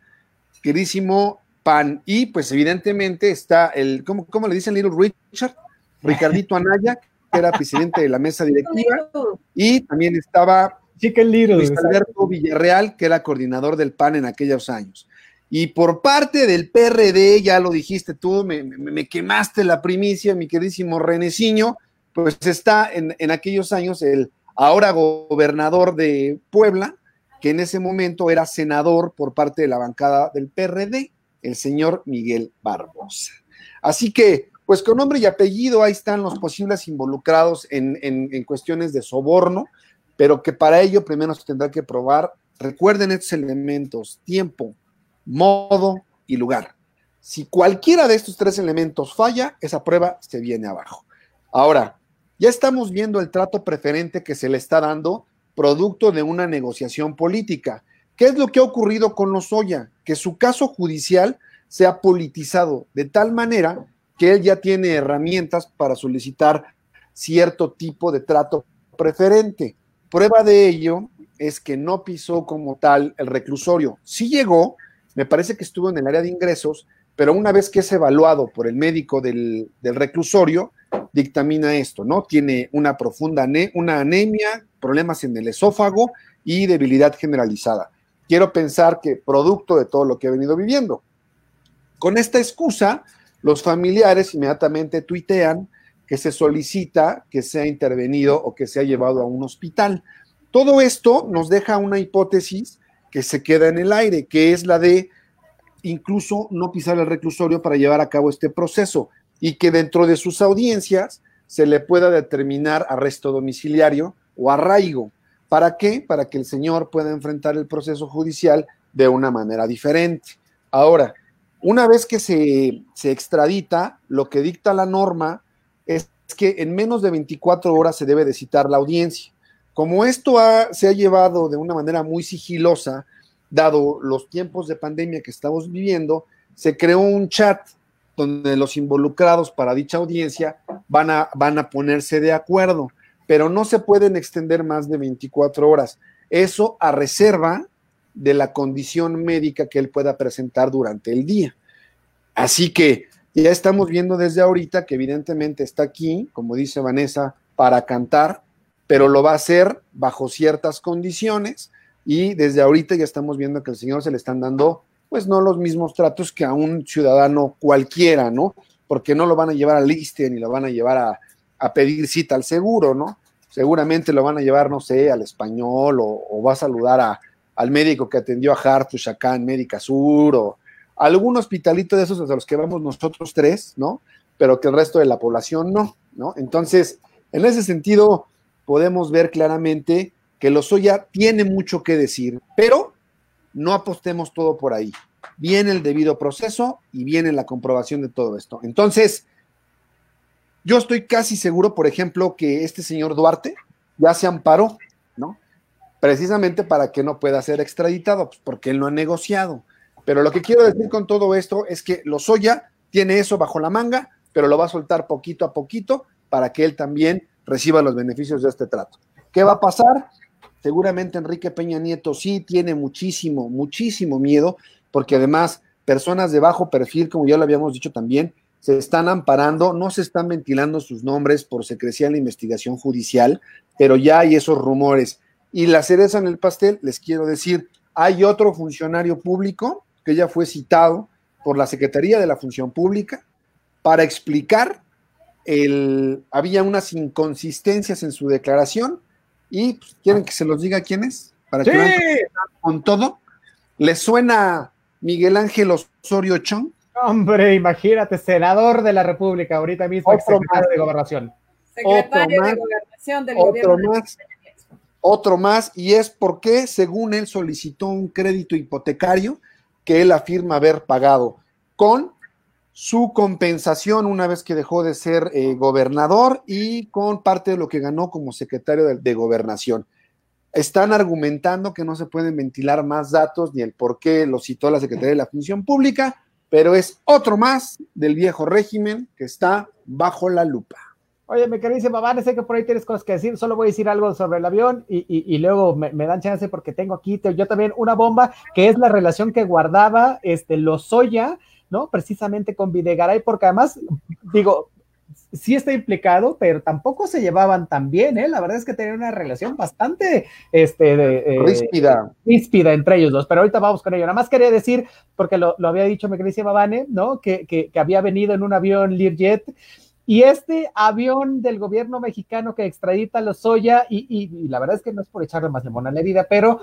queridísimo PAN. Y pues evidentemente está el, ¿cómo, cómo le dicen Little Richard? Ricardito Anaya, que era presidente de la mesa directiva, [LAUGHS] y también estaba Chicken Little. Luis Alberto Villarreal, que era coordinador del PAN en aquellos años. Y por parte del PRD, ya lo dijiste tú, me, quemaste la primicia, mi queridísimo Reneciño, pues está en, en, aquellos años el ahora gobernador de Puebla, que en ese momento era senador por parte de la bancada del PRD, el señor Miguel Barbosa. Así que, pues con nombre y apellido, ahí están los posibles involucrados en, en, en cuestiones de soborno pero que para ello primero se tendrá que probar, recuerden estos elementos, tiempo, modo y lugar. Si cualquiera de estos tres elementos falla, esa prueba se viene abajo. Ahora, ya estamos viendo el trato preferente que se le está dando producto de una negociación política. ¿Qué es lo que ha ocurrido con Lozoya? Que su caso judicial se ha politizado de tal manera que él ya tiene herramientas para solicitar cierto tipo de trato preferente. Prueba de ello es que no pisó como tal el reclusorio. Sí llegó, me parece que estuvo en el área de ingresos, pero una vez que es evaluado por el médico del, reclusorio, dictamina esto, ¿no? Tiene una profunda una anemia, problemas en el esófago y debilidad generalizada. Quiero pensar que producto de todo lo que he venido viviendo. Con esta excusa, los familiares inmediatamente tuitean que se solicita que sea intervenido o que sea llevado a un hospital. Todo esto nos deja una hipótesis que se queda en el aire, que es la de incluso no pisar el reclusorio para llevar a cabo este proceso y que dentro de sus audiencias se le pueda determinar arresto domiciliario o arraigo. ¿Para qué? Para que el señor pueda enfrentar el proceso judicial de una manera diferente. Ahora, una vez que se, se extradita, lo que dicta la norma es que en menos de 24 horas se debe de citar la audiencia. Como esto se ha llevado de una manera muy sigilosa, dado los tiempos de pandemia que estamos viviendo, se creó un chat donde los involucrados para dicha audiencia van a, ponerse de acuerdo, pero no se pueden extender más de 24 horas. Eso a reserva de la condición médica que él pueda presentar durante el día. Así que ya estamos viendo desde ahorita que evidentemente está aquí, como dice Vanessa, para cantar, pero lo va a hacer bajo ciertas condiciones y desde ahorita ya estamos viendo que al señor se le están dando, pues no los mismos tratos que a un ciudadano cualquiera, ¿no? Porque no lo van a llevar al liste ni lo van a llevar a, pedir cita al seguro, ¿no? Seguramente lo van a llevar, no sé, al español o, va a saludar a, al médico que atendió a Hartush acá en Médica Sur o algún hospitalito de esos a los que vamos nosotros tres, ¿no? Pero que el resto de la población no, ¿no? Entonces, en ese sentido, podemos ver claramente que Lozoya tiene mucho que decir, pero no apostemos todo por ahí. Viene el debido proceso y viene la comprobación de todo esto. Entonces, yo estoy casi seguro, por ejemplo, que este señor Duarte ya se amparó, ¿no? Precisamente para que no pueda ser extraditado, pues porque él no ha negociado. Pero lo que quiero decir con todo esto es que Lozoya tiene eso bajo la manga, pero lo va a soltar poquito a poquito para que él también reciba los beneficios de este trato. ¿Qué va a pasar? Seguramente Enrique Peña Nieto sí tiene muchísimo, muchísimo miedo, porque además personas de bajo perfil, como ya lo habíamos dicho también, se están amparando, no se están ventilando sus nombres por secrecía en la investigación judicial, pero ya hay esos rumores. Y la cereza en el pastel, les quiero decir, hay otro funcionario público que ya fue citado por la Secretaría de la Función Pública para explicar el, había unas inconsistencias en su declaración y pues, quieren que se los diga quién es para que con todo. ¿Les suena Miguel Ángel Osorio Chong? Hombre, imagínate, senador de la República, ahorita mismo otro secretario de Gobernación. Secretario de Gobernación del otro más, otro más, y es porque, según él, solicitó un crédito hipotecario que él afirma haber pagado con su compensación una vez que dejó de ser eh, gobernador y con parte de lo que ganó como secretario de, gobernación. Están argumentando que no se pueden ventilar más datos ni el por qué lo citó la Secretaría de la Función Pública, pero es otro más del viejo régimen que está bajo la lupa. Oye, me dice Babane, sé que por ahí tienes cosas que decir, solo voy a decir algo sobre el avión y, luego me, dan chance porque tengo aquí yo también una bomba que es la relación que guardaba este Lozoya ¿no? Precisamente con Videgaray, porque además, digo, sí está implicado, pero tampoco se llevaban tan bien, ¿eh? La verdad es que tenían una relación bastante, este, de, eh, ríspida. ríspida entre ellos dos, pero ahorita vamos con ello. Nada más quería decir, porque lo, había dicho me dice Babane, ¿no? Que, que, había venido en un avión Learjet, y este avión del gobierno mexicano que extradita a los Soya, y, y, la verdad es que no es por echarle más limón a la herida, pero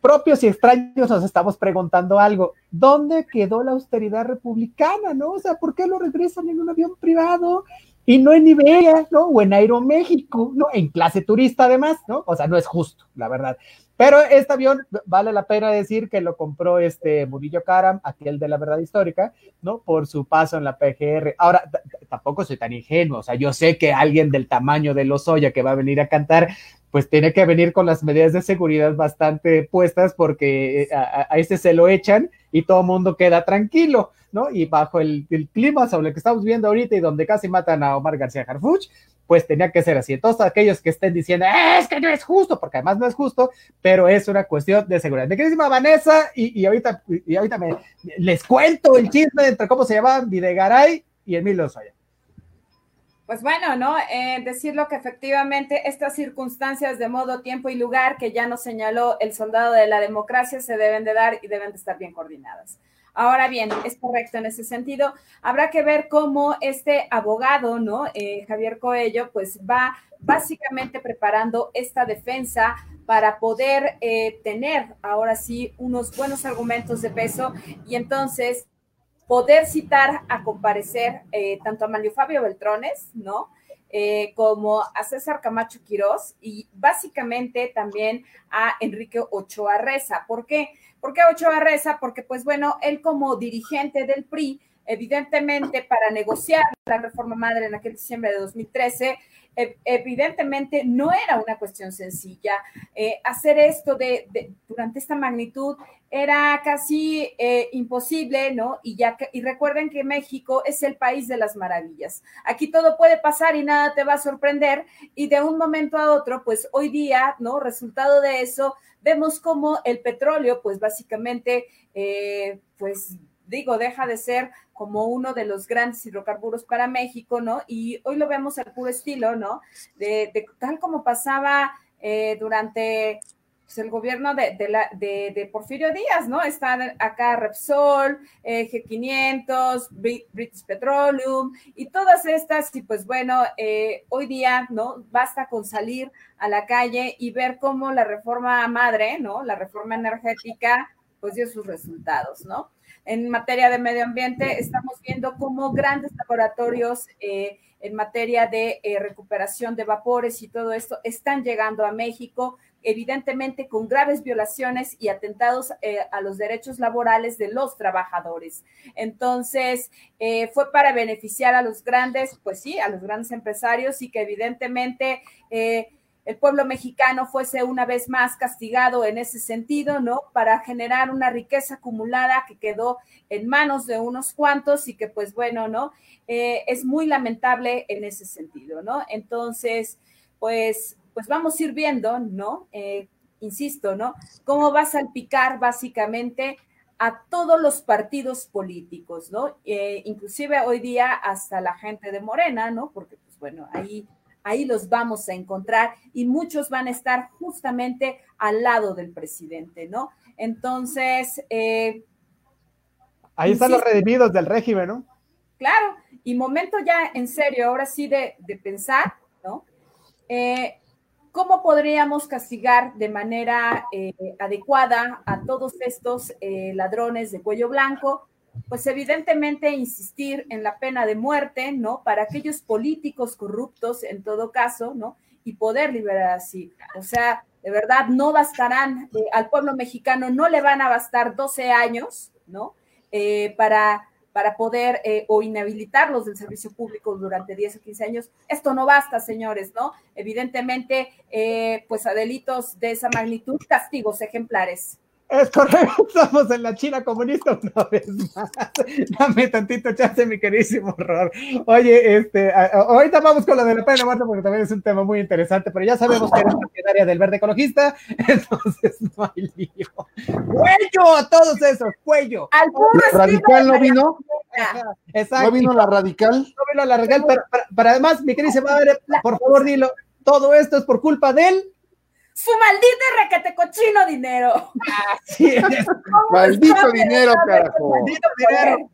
propios y extraños nos estamos preguntando algo. ¿Dónde quedó la austeridad republicana, no? O sea, ¿por qué lo regresan en un avión privado y no en Iberia, no? O en Aeroméxico, ¿no? En clase turista además, ¿no? O sea, no es justo, la verdad. Pero este avión, vale la pena decir que lo compró este Murillo Karam, aquel de la verdad histórica, ¿no? Por su paso en la PGR. Ahora, tampoco soy tan ingenuo, o sea, yo sé que alguien del tamaño de Lozoya que va a venir a cantar pues tiene que venir con las medidas de seguridad bastante puestas porque eh, a, ese se lo echan y todo mundo queda tranquilo, ¿no? Y bajo el, clima sobre el que estamos viendo ahorita y donde casi matan a Omar García Harfuch, pues tenía que ser así. Entonces, aquellos que estén diciendo, es que no es justo, porque además no es justo, pero es una cuestión de seguridad. Mi queridísima Vanessa, y, ahorita, y ahorita me, les cuento el chisme entre cómo se llamaban Videgaray y Emilio Soya. Pues bueno, ¿no? Eh, decirlo que efectivamente estas circunstancias de modo, tiempo y lugar que ya nos señaló el soldado de la democracia se deben de dar y deben de estar bien coordinadas. Ahora bien, es correcto en ese sentido. Habrá que ver cómo este abogado, ¿no? Eh, Javier Coello, pues va básicamente preparando esta defensa para poder eh, tener ahora sí unos buenos argumentos de peso y entonces poder citar a comparecer eh, tanto a Mario Fabio Beltrones, ¿no? Eh, como a César Camacho Quirós y básicamente también a Enrique Ochoa Reza. ¿Por qué? ¿Por qué Ochoa Reza? Porque, pues bueno, él como dirigente del PRI, evidentemente para negociar la reforma madre en aquel diciembre de 2013, evidentemente no era una cuestión sencilla. Eh, hacer esto de, durante esta magnitud era casi eh, imposible, ¿no? Y, ya y recuerden que México es el país de las maravillas. Aquí todo puede pasar y nada te va a sorprender. Y de un momento a otro, pues hoy día, ¿no? Resultado de eso, vemos como el petróleo, pues básicamente, eh, pues digo, deja de ser como uno de los grandes hidrocarburos para México, ¿no? Y hoy lo vemos al puro estilo, ¿no? De, tal como pasaba eh, durante pues, el gobierno de, de, Porfirio Díaz, ¿no? Está acá Repsol, eh, G500, British Petroleum y todas estas, y pues bueno, eh, hoy día, ¿no? Basta con salir a la calle y ver cómo la reforma madre, ¿no? La reforma energética, pues dio sus resultados, ¿no? En materia de medio ambiente, estamos viendo cómo grandes laboratorios eh, en materia de eh, recuperación de vapores y todo esto están llegando a México, evidentemente con graves violaciones y atentados eh, a los derechos laborales de los trabajadores. Entonces, fue para beneficiar a los grandes, pues sí, a los grandes empresarios y que evidentemente el pueblo mexicano fuese una vez más castigado en ese sentido, ¿no? Para generar una riqueza acumulada que quedó en manos de unos cuantos y que pues bueno, ¿no? Eh, es muy lamentable en ese sentido, ¿no? Entonces, pues, pues vamos a ir viendo, ¿no? Eh, insisto, ¿no? Cómo va a salpicar básicamente a todos los partidos políticos, ¿no? Eh, inclusive hoy día hasta la gente de Morena, ¿no? Porque pues bueno, ahí ahí los vamos a encontrar y muchos van a estar justamente al lado del presidente, ¿no? Entonces... Eh, ahí están los redimidos del régimen, ¿no? Claro, y momento ya en serio, ahora sí de, pensar, ¿no? Eh, ¿Cómo podríamos castigar de manera eh, adecuada a todos estos ladrones de cuello blanco? pues evidentemente insistir en la pena de muerte, ¿no? Para aquellos políticos corruptos, en todo caso, ¿no? Y poder liberar así. O sea, de verdad, no bastarán, eh, al pueblo mexicano no le van a bastar 12 años, ¿no? Eh, para, para poder eh, o inhabilitarlos del servicio público durante 10 o 15 años. Esto no basta, señores, ¿no? Evidentemente, pues a delitos de esa magnitud, castigos ejemplares. Es correcto, [LAUGHS] estamos en la China comunista una vez más. Dame tantito chance, mi queridísimo horror. Oye, este, ahorita vamos con la de la pena muerte porque también es un tema muy interesante, pero ya sabemos que eres partidaria del verde ecologista, [LAUGHS] entonces no hay lío. ¡Cuello a todos esos! ¡Cuello! ¿La radical no vino? Exacto. ¿No vino la radical? No vino la radical, pero, pero, además, mi queridísima madre, por favor, dilo, todo esto es por culpa de él su maldito requete cochino dinero. [LAUGHS] Así Maldito dinero, carajo. Maldito dinero.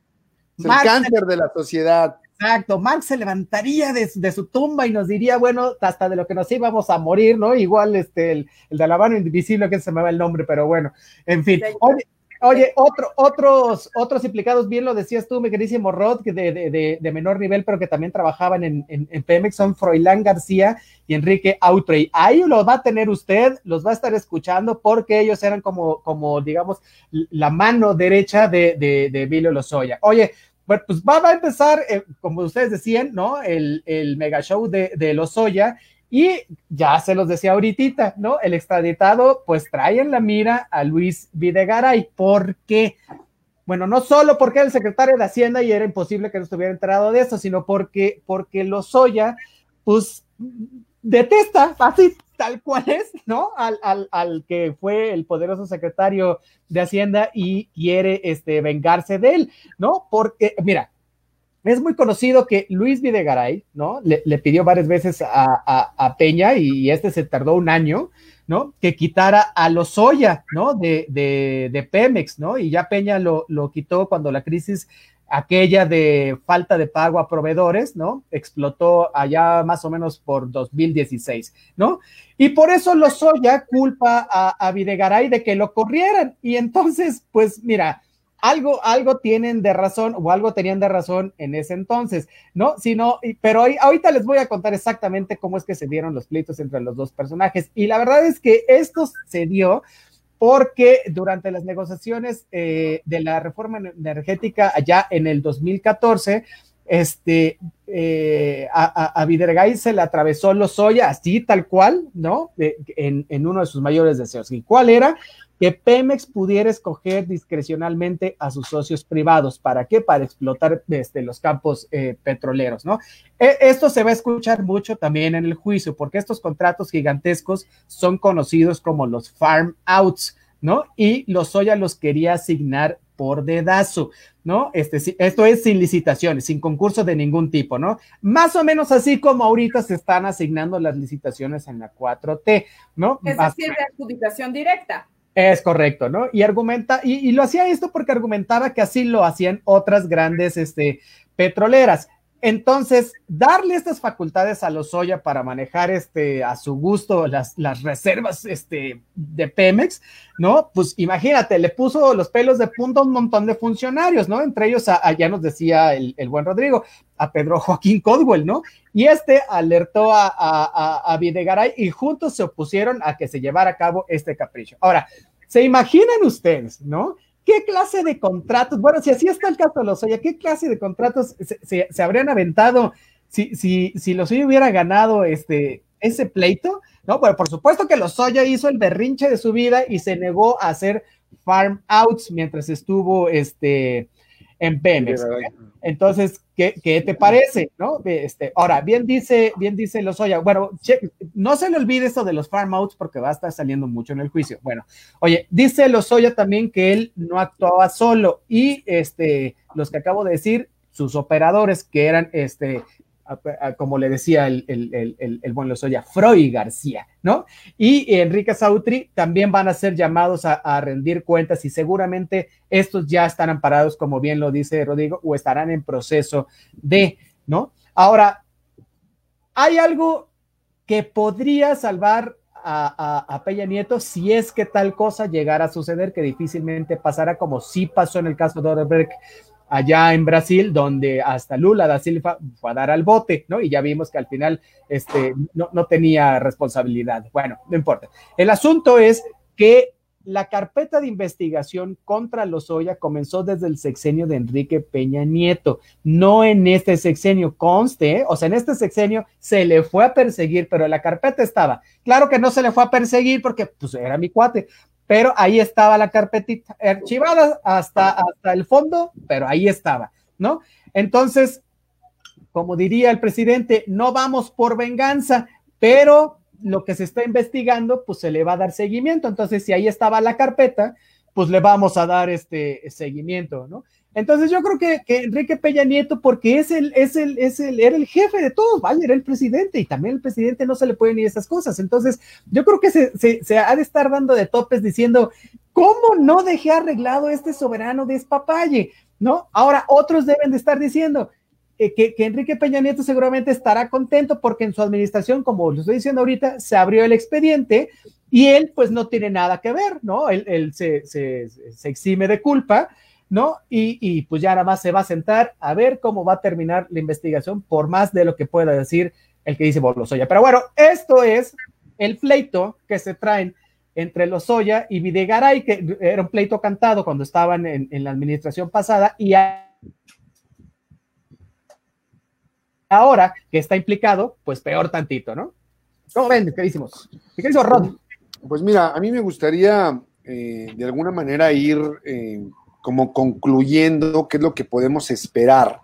Es el cáncer de la sociedad. Exacto, Marx se levantaría de, su tumba y nos diría, bueno, hasta de lo que nos íbamos a morir, ¿no? Igual este, el, el de la mano invisible, que se me va el nombre, pero bueno, en fin. Oye, Oye, otro, otros, otros implicados, bien lo decías tú, mi queridísimo Rod, que de, de, menor nivel, pero que también trabajaban en, en, Pemex, son Froilán García y Enrique Outrey. Ahí los va a tener usted, los va a estar escuchando, porque ellos eran como, como digamos, la mano derecha de, de, de Emilio Lozoya. Oye, bueno, pues va, a empezar, eh, como ustedes decían, ¿no? El, el mega show de, de Lozoya y ya se los decía ahorita, ¿no? El extraditado pues trae en la mira a Luis Videgaray. ¿Por qué? Bueno, no solo porque era el secretario de Hacienda y era imposible que no estuviera enterado de eso, sino porque, porque Lozoya, pues, detesta, así tal cual es, ¿no? Al, al, al, que fue el poderoso secretario de Hacienda y quiere este, vengarse de él, ¿no? Porque, mira, es muy conocido que Luis Videgaray, ¿no? Le, pidió varias veces a, Peña y este se tardó un año, ¿no? Que quitara a Lozoya, ¿no? De, de, Pemex, ¿no? Y ya Peña lo, lo quitó cuando la crisis aquella de falta de pago a proveedores, ¿no? Explotó allá más o menos por 2016, ¿no? Y por eso Lozoya culpa a Videgaray de que lo corrieran. Y entonces, pues mira, algo, algo tienen de razón o algo tenían de razón en ese entonces, ¿no? Sino, pero ahorita les voy a contar exactamente cómo es que se dieron los pleitos entre los dos personajes. Y la verdad es que esto se dio porque durante las negociaciones eh, de la reforma energética allá en el 2014, este, eh, a, a, se le atravesó los soya así tal cual, ¿no? en, en, uno de sus mayores deseos. ¿Y cuál era? Que Pemex pudiera escoger discrecionalmente a sus socios privados. ¿Para qué? Para explotar desde los campos eh, petroleros, ¿no? E, esto se va a escuchar mucho también en el juicio, porque estos contratos gigantescos son conocidos como los farm outs, ¿no? Y los Soya los quería asignar por dedazo, ¿no? Este, esto es sin licitaciones, sin concurso de ningún tipo, ¿no? Más o menos así como ahorita se están asignando las licitaciones en la 4T, ¿no? Es decir, de adjudicación directa. Es correcto, ¿no? Y argumenta, y, lo hacía esto porque argumentaba que así lo hacían otras grandes este, petroleras. Entonces, darle estas facultades a los Lozoya para manejar este, a su gusto las, las reservas este, de Pemex, ¿no? Pues imagínate, le puso los pelos de punta a un montón de funcionarios, ¿no? Entre ellos, ya nos decía el, buen Rodrigo, a Pedro Joaquín Codwell, ¿no? Y este alertó a, a, a Videgaray y juntos se opusieron a que se llevara a cabo este capricho. Ahora, ¿Se imaginan ustedes, no? ¿Qué clase de contratos? Bueno, si así está el caso de los Lozoya, ¿qué clase de contratos se, habrían aventado si, si, si Lozoya hubiera ganado este, ese pleito? No, pero por supuesto que Lozoya hizo el berrinche de su vida y se negó a hacer farm outs mientras estuvo este, en Pemex. Entonces, ¿qué, ¿qué, te parece? ¿No? Este, ahora, bien dice, bien dice Lozoya, bueno, no se le olvide esto de los farm outs porque va a estar saliendo mucho en el juicio. Bueno, oye, dice Lozoya también que él no actuaba solo y este, los que acabo de decir, sus operadores que eran este, como le decía el, el, el, el buen Lozoya, Freud García, ¿no? Y Enrique Sautri también van a ser llamados a, rendir cuentas y seguramente estos ya están amparados, como bien lo dice Rodrigo, o estarán en proceso de, ¿no? Ahora, hay algo que podría salvar a, a, Peña Nieto si es que tal cosa llegara a suceder, que difícilmente pasará como sí pasó en el caso de Odebrecht allá en Brasil, donde hasta Lula da Silva fue a dar al bote, ¿no? Y ya vimos que al final este, no, no tenía responsabilidad. Bueno, no importa. El asunto es que la carpeta de investigación contra Lozoya comenzó desde el sexenio de Enrique Peña Nieto, no en este sexenio, conste, o sea, en este sexenio se le fue a perseguir, pero la carpeta estaba. Claro que no se le fue a perseguir porque pues era mi cuate, pero ahí estaba la carpetita archivada hasta, hasta el fondo, pero ahí estaba, ¿no? Entonces, como diría el presidente, no vamos por venganza, pero lo que se está investigando, pues se le va a dar seguimiento. Entonces, si ahí estaba la carpeta, pues le vamos a dar este seguimiento, ¿no? Entonces yo creo que, Enrique Peña Nieto, porque es el, es el, es el, era el jefe de todos, ¿vale? Era el presidente y también el presidente no se le pueden ir esas cosas. Entonces yo creo que se, se, ha de estar dando de topes diciendo, ¿cómo no dejé arreglado este soberano de espapalle? ¿No? Ahora otros deben de estar diciendo, eh, que, Enrique Peña Nieto seguramente estará contento porque en su administración, como lo estoy diciendo ahorita, se abrió el expediente y él pues no tiene nada que ver, ¿no? Él, él se, se, se, exime de culpa ¿no? Y, pues ya nada más se va a sentar a ver cómo va a terminar la investigación, por más de lo que pueda decir el que dice Lozoya. Pero bueno, esto es el pleito que se traen entre Lozoya y Videgaray, que era un pleito cantado cuando estaban en, la administración pasada, y ahora que está implicado, pues peor tantito, ¿no? ¿Cómo ven, queridísimos? Queridísimo Rod. Pues mira, a mí me gustaría eh, de alguna manera ir eh, como concluyendo qué es lo que podemos esperar,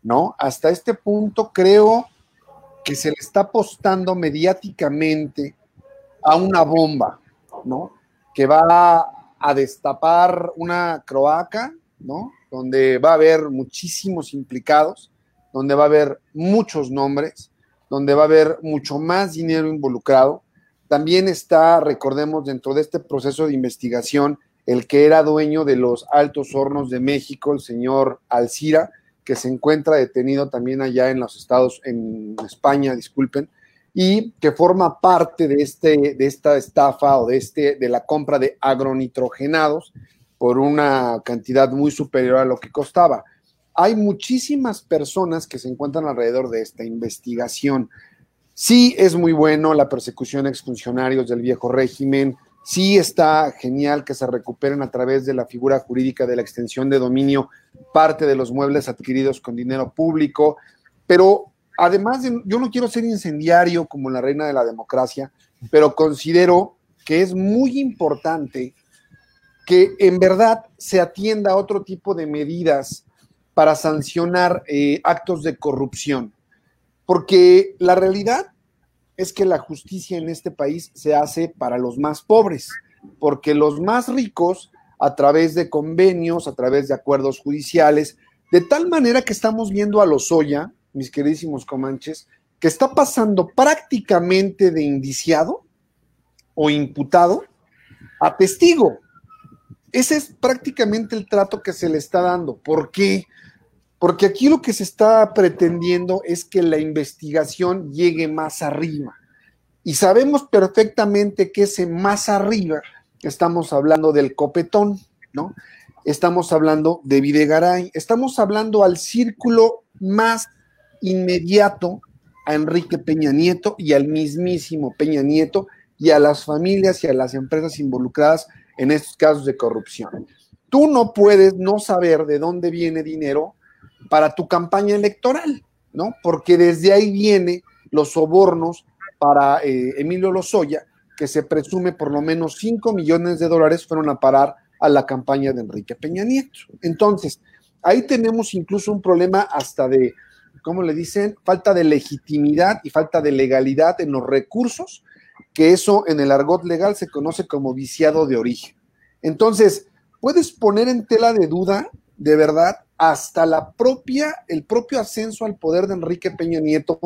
¿no? Hasta este punto creo que se le está apostando mediáticamente a una bomba, ¿no? Que va a destapar una croaca, ¿no? donde va a haber muchísimos implicados, donde va a haber muchos nombres, donde va a haber mucho más dinero involucrado. También está, recordemos, dentro de este proceso de investigación, el que era dueño de los altos hornos de México, el señor Alcira, que se encuentra detenido también allá en los estados, en España, disculpen, y que forma parte de, este, de esta estafa o de, este, de la compra de agronitrogenados por una cantidad muy superior a lo que costaba. Hay muchísimas personas que se encuentran alrededor de esta investigación. Sí es muy bueno la persecución a exfuncionarios del viejo régimen, sí está genial que se recuperen a través de la figura jurídica de la extensión de dominio parte de los muebles adquiridos con dinero público, pero además, yo no quiero ser incendiario como la reina de la democracia, pero considero que es muy importante que en verdad se atienda a otro tipo de medidas para sancionar eh, actos de corrupción. Porque la realidad es que la justicia en este país se hace para los más pobres, porque los más ricos, a través de convenios, a través de acuerdos judiciales, de tal manera que estamos viendo a los Lozoya, mis queridísimos comanches, que está pasando prácticamente de indiciado o imputado a testigo. Ese es prácticamente el trato que se le está dando. ¿Por qué? Aquí lo que se está pretendiendo es que la investigación llegue más arriba. Y sabemos perfectamente que ese más arriba, estamos hablando del copetón, ¿no? Estamos hablando de Videgaray, estamos hablando al círculo más inmediato a Enrique Peña Nieto y al mismísimo Peña Nieto y a las familias y a las empresas involucradas en estos casos de corrupción. Tú no puedes no saber de dónde viene dinero para tu campaña electoral, ¿no? Porque desde ahí viene los sobornos para eh, Emilio Lozoya, que se presume por lo menos 5 millones de dólares fueron a parar a la campaña de Enrique Peña Nieto. Entonces, ahí tenemos incluso un problema hasta de ¿cómo le dicen? Falta de legitimidad y falta de legalidad en los recursos, que eso en el argot legal se conoce como viciado de origen. Entonces, puedes poner en tela de duda, de verdad, hasta la propia, el propio ascenso al poder de Enrique Peña Nieto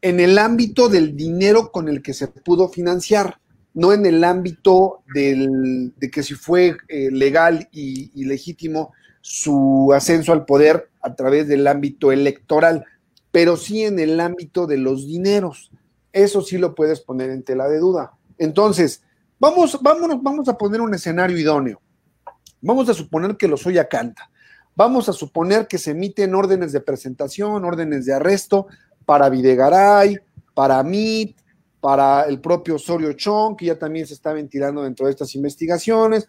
en el ámbito del dinero con el que se pudo financiar, no en el ámbito del, de que si fue eh, legal y, legítimo su ascenso al poder a través del ámbito electoral, pero sí en el ámbito de los dineros. Eso sí lo puedes poner en tela de duda. Entonces, vamos, vámonos, vamos a poner un escenario idóneo. Vamos a suponer que Lozoya canta. Vamos a suponer que se emiten órdenes de presentación, órdenes de arresto para Videgaray, para MIT, para el propio Osorio Chong, que ya también se está ventilando dentro de estas investigaciones,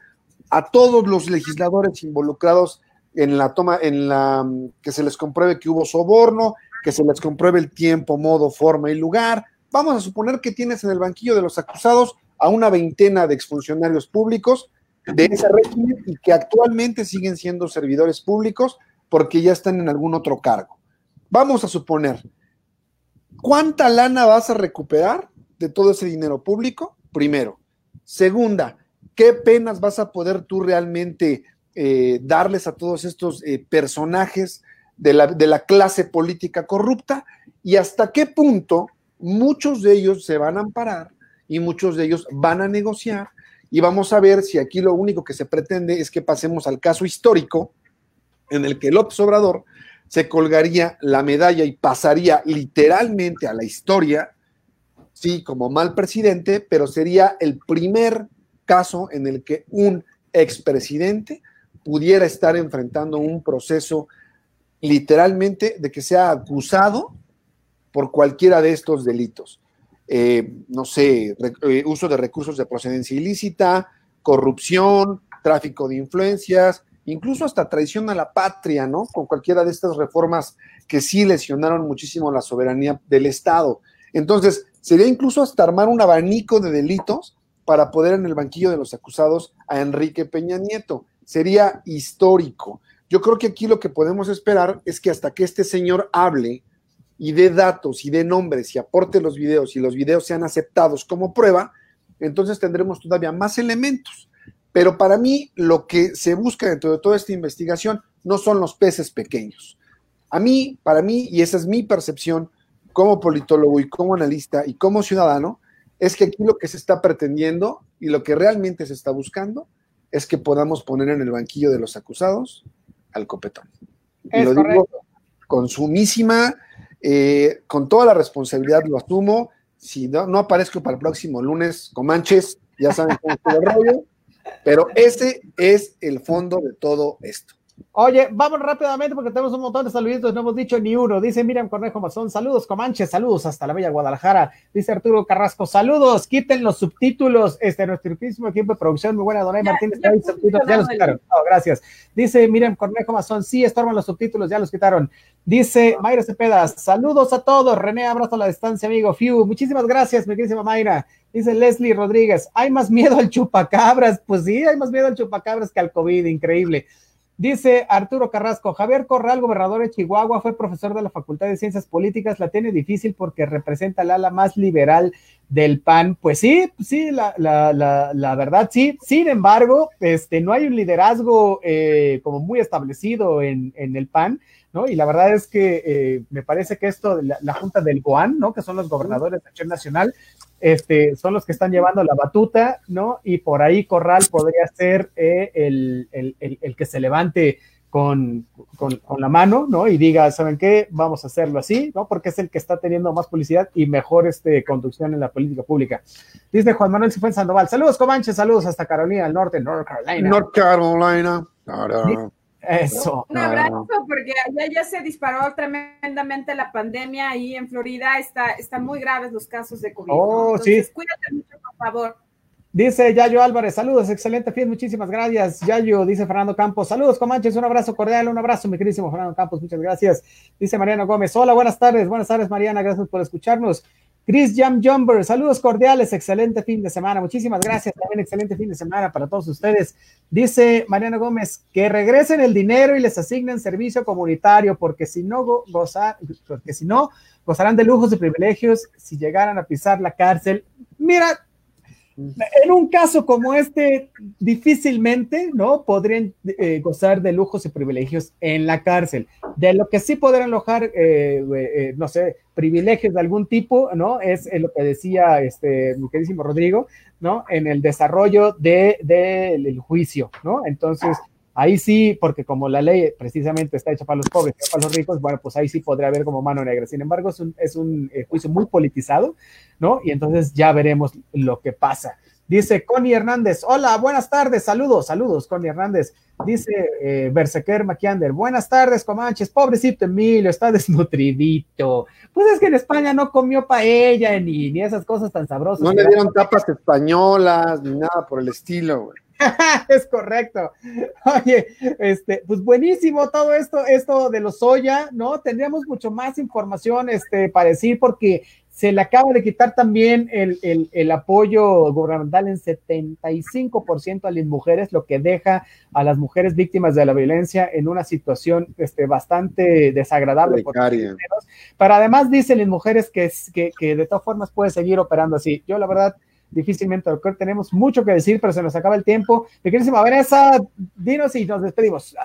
a todos los legisladores involucrados en la toma, en la que se les compruebe que hubo soborno, que se les compruebe el tiempo, modo, forma y lugar. Vamos a suponer que tienes en el banquillo de los acusados a una veintena de exfuncionarios públicos de ese régimen y que actualmente siguen siendo servidores públicos porque ya están en algún otro cargo. Vamos a suponer, ¿cuánta lana vas a recuperar de todo ese dinero público? Primero. Segunda, ¿qué penas vas a poder tú realmente eh, darles a todos estos eh, personajes de la, de la clase política corrupta y hasta qué punto muchos de ellos se van a amparar y muchos de ellos van a negociar y vamos a ver si aquí lo único que se pretende es que pasemos al caso histórico en el que López Obrador se colgaría la medalla y pasaría literalmente a la historia, sí, como mal presidente, pero sería el primer caso en el que un expresidente pudiera estar enfrentando un proceso literalmente de que sea acusado por cualquiera de estos delitos. Eh, no sé, eh, uso de recursos de procedencia ilícita, corrupción, tráfico de influencias, incluso hasta traición a la patria, ¿no? Con cualquiera de estas reformas que sí lesionaron muchísimo la soberanía del Estado. Entonces, sería incluso hasta armar un abanico de delitos para poder en el banquillo de los acusados a Enrique Peña Nieto sería histórico. Yo creo que aquí lo que podemos esperar es que hasta que este señor hable y dé datos y dé nombres y aporte los videos y los videos sean aceptados como prueba, entonces tendremos todavía más elementos. Pero para mí lo que se busca dentro de toda esta investigación no son los peces pequeños. A mí, para mí, y esa es mi percepción como politólogo y como analista y como ciudadano, es que aquí lo que se está pretendiendo y lo que realmente se está buscando es que podamos poner en el banquillo de los acusados al copetón. Y lo digo con sumísima, eh, con toda la responsabilidad lo asumo. Si no, no aparezco para el próximo lunes, Comanches, ya saben cómo es el rollo, pero ese es el fondo de todo esto. Oye, vamos rápidamente porque tenemos un montón de saluditos, no hemos dicho ni uno. Dice Miriam Cornejo Mazón, saludos Comanche, saludos hasta la bella Guadalajara. Dice Arturo Carrasco, saludos, quiten los subtítulos. Este, nuestro equipo de producción, muy buena, Donay Martínez, ya, ya los quitaron. gracias. Dice Miriam Cornejo Mazón, sí, estorban los subtítulos, ya los quitaron. Dice Mayra Cepeda, saludos a todos. René, abrazo a la distancia, amigo. Fiu, muchísimas gracias, mi querida Mayra. Dice Leslie Rodríguez, hay más miedo al chupacabras. Pues sí, hay más miedo al chupacabras que al COVID, increíble. Dice Arturo Carrasco, Javier Corral, gobernador de Chihuahua, fue profesor de la Facultad de Ciencias Políticas, la tiene difícil porque representa el ala más liberal del PAN. Pues sí, sí, la, la, la, la verdad sí. Sin embargo, este, no hay un liderazgo eh, como muy establecido en, en, el PAN, ¿no? Y la verdad es que eh, me parece que esto, la, la Junta del GOAN, ¿no? Que son los gobernadores de Acción Nacional, este, son los que están llevando la batuta, ¿no? Y por ahí Corral podría ser eh, el, el, el, que se levante con, con, con, la mano, ¿no? Y diga, ¿saben qué? Vamos a hacerlo así, ¿no? Porque es el que está teniendo más publicidad y mejor este, conducción en la política pública. Dice Juan Manuel Cifuentes Sandoval, saludos Comanche, saludos hasta Carolina del Norte, North Carolina. North Carolina. Eso. Un abrazo, porque allá ya se disparó tremendamente la pandemia ahí en Florida. Está, están muy graves los casos de COVID. Oh, sí. Cuídate mucho, por favor. Dice Yayo Álvarez, saludos, excelente fin, muchísimas gracias. Yayo, dice Fernando Campos, saludos, Comanches, un abrazo cordial, un abrazo, mi queridísimo Fernando Campos, muchas gracias. Dice Mariana Gómez, hola, buenas tardes, buenas tardes, Mariana, gracias por escucharnos. Chris Jam Jumper, saludos cordiales, excelente fin de semana. Muchísimas gracias, también excelente fin de semana para todos ustedes. Dice Mariana Gómez, que regresen el dinero y les asignen servicio comunitario, porque si no porque si no, gozarán de lujos y privilegios si llegaran a pisar la cárcel. Mira, en un caso como este, difícilmente, ¿no? Podrían eh, gozar de lujos y privilegios en la cárcel. De lo que sí podrán alojar, eh, eh, no sé, privilegios de algún tipo, ¿no? Es lo que decía este, mi queridísimo Rodrigo, ¿no? En el desarrollo del de, juicio, ¿no? Entonces, ahí sí, porque como la ley precisamente está hecha para los pobres y para los ricos, bueno, pues ahí sí podría haber como mano negra. Sin embargo, es un, es un juicio muy politizado, ¿no? Y entonces ya veremos lo que pasa. Dice Connie Hernández, hola, buenas tardes, saludos, saludos, Connie Hernández. Dice eh, Bersequer Maquiander, buenas tardes, Comanches, pobrecito Emilio, está [LAUGHS] desnutridito. Pues es que en España no comió paella ni, ni esas cosas tan sabrosas. No le dieron tapas españolas ni nada por el estilo, güey. [LAUGHS] es correcto. Oye, este, pues buenísimo todo esto, esto de los soya, ¿no? Tendríamos mucho más información, este, para decir, porque se le acaba de quitar también el, el, el apoyo gubernamental en 75% a las mujeres, lo que deja a las mujeres víctimas de la violencia en una situación este, bastante desagradable. Pero además dicen las mujeres que, que, que de todas formas puede seguir operando así. Yo la verdad difícilmente que tenemos mucho que decir, pero se nos acaba el tiempo. Mi Vanessa, dinos y nos despedimos.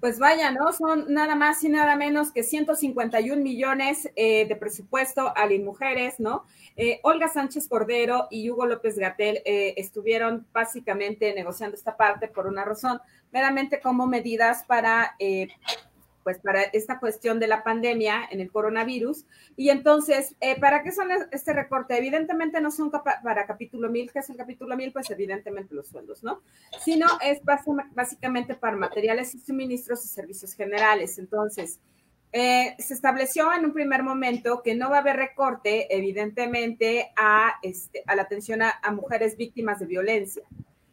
Pues vaya, ¿no? Son nada más y nada menos que 151 millones eh, de presupuesto a las mujeres, ¿no? Eh, Olga Sánchez Cordero y Hugo López Gatel eh, estuvieron básicamente negociando esta parte por una razón, meramente como medidas para pues para esta cuestión de la pandemia en el coronavirus. Y entonces, eh, ¿para qué son este recorte? Evidentemente no son para capítulo 1000, que es el capítulo 1000, pues evidentemente los sueldos, ¿no? Sino es básicamente para materiales y suministros y servicios generales. Entonces, eh, se estableció en un primer momento que no va a haber recorte, evidentemente, a, este, a la atención a mujeres víctimas de violencia.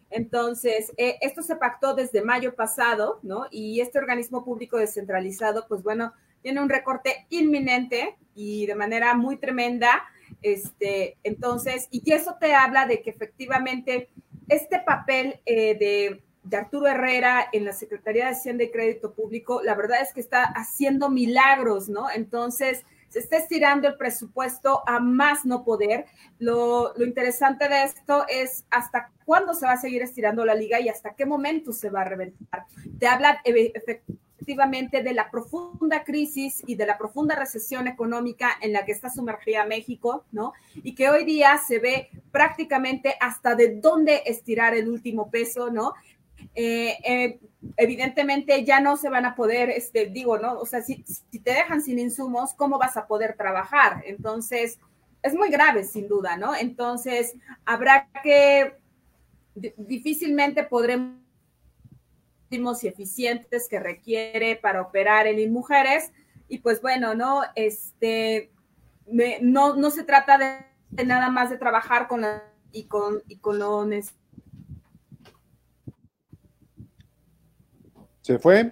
Entonces, eh, esto se pactó desde mayo pasado, ¿no? Y este organismo público descentralizado, pues bueno, tiene un recorte inminente y de manera muy tremenda. Este, entonces, y eso te habla de que efectivamente este papel eh, de, de, Arturo Herrera en la Secretaría de Hacienda y Crédito Público, la verdad es que está haciendo milagros, ¿no? Entonces, se está estirando el presupuesto a más no poder. Lo, interesante de esto es hasta cuándo se va a seguir estirando la liga y hasta qué momento se va a reventar. Te habla efectivamente de la profunda crisis y de la profunda recesión económica en la que está sumergida México, ¿no? Y que hoy día se ve prácticamente hasta de dónde estirar el último peso, ¿no? Eh, eh, evidentemente ya no se van a poder, este, digo, ¿no? O sea, si, si, te dejan sin insumos, ¿cómo vas a poder trabajar? Entonces, es muy grave, sin duda, ¿no? Entonces, habrá que, difícilmente podremos y eficientes que requiere para operar en mujeres y pues bueno, ¿no? Este, no, no se trata de, nada más de trabajar con la, y con, y con ¿Se fue?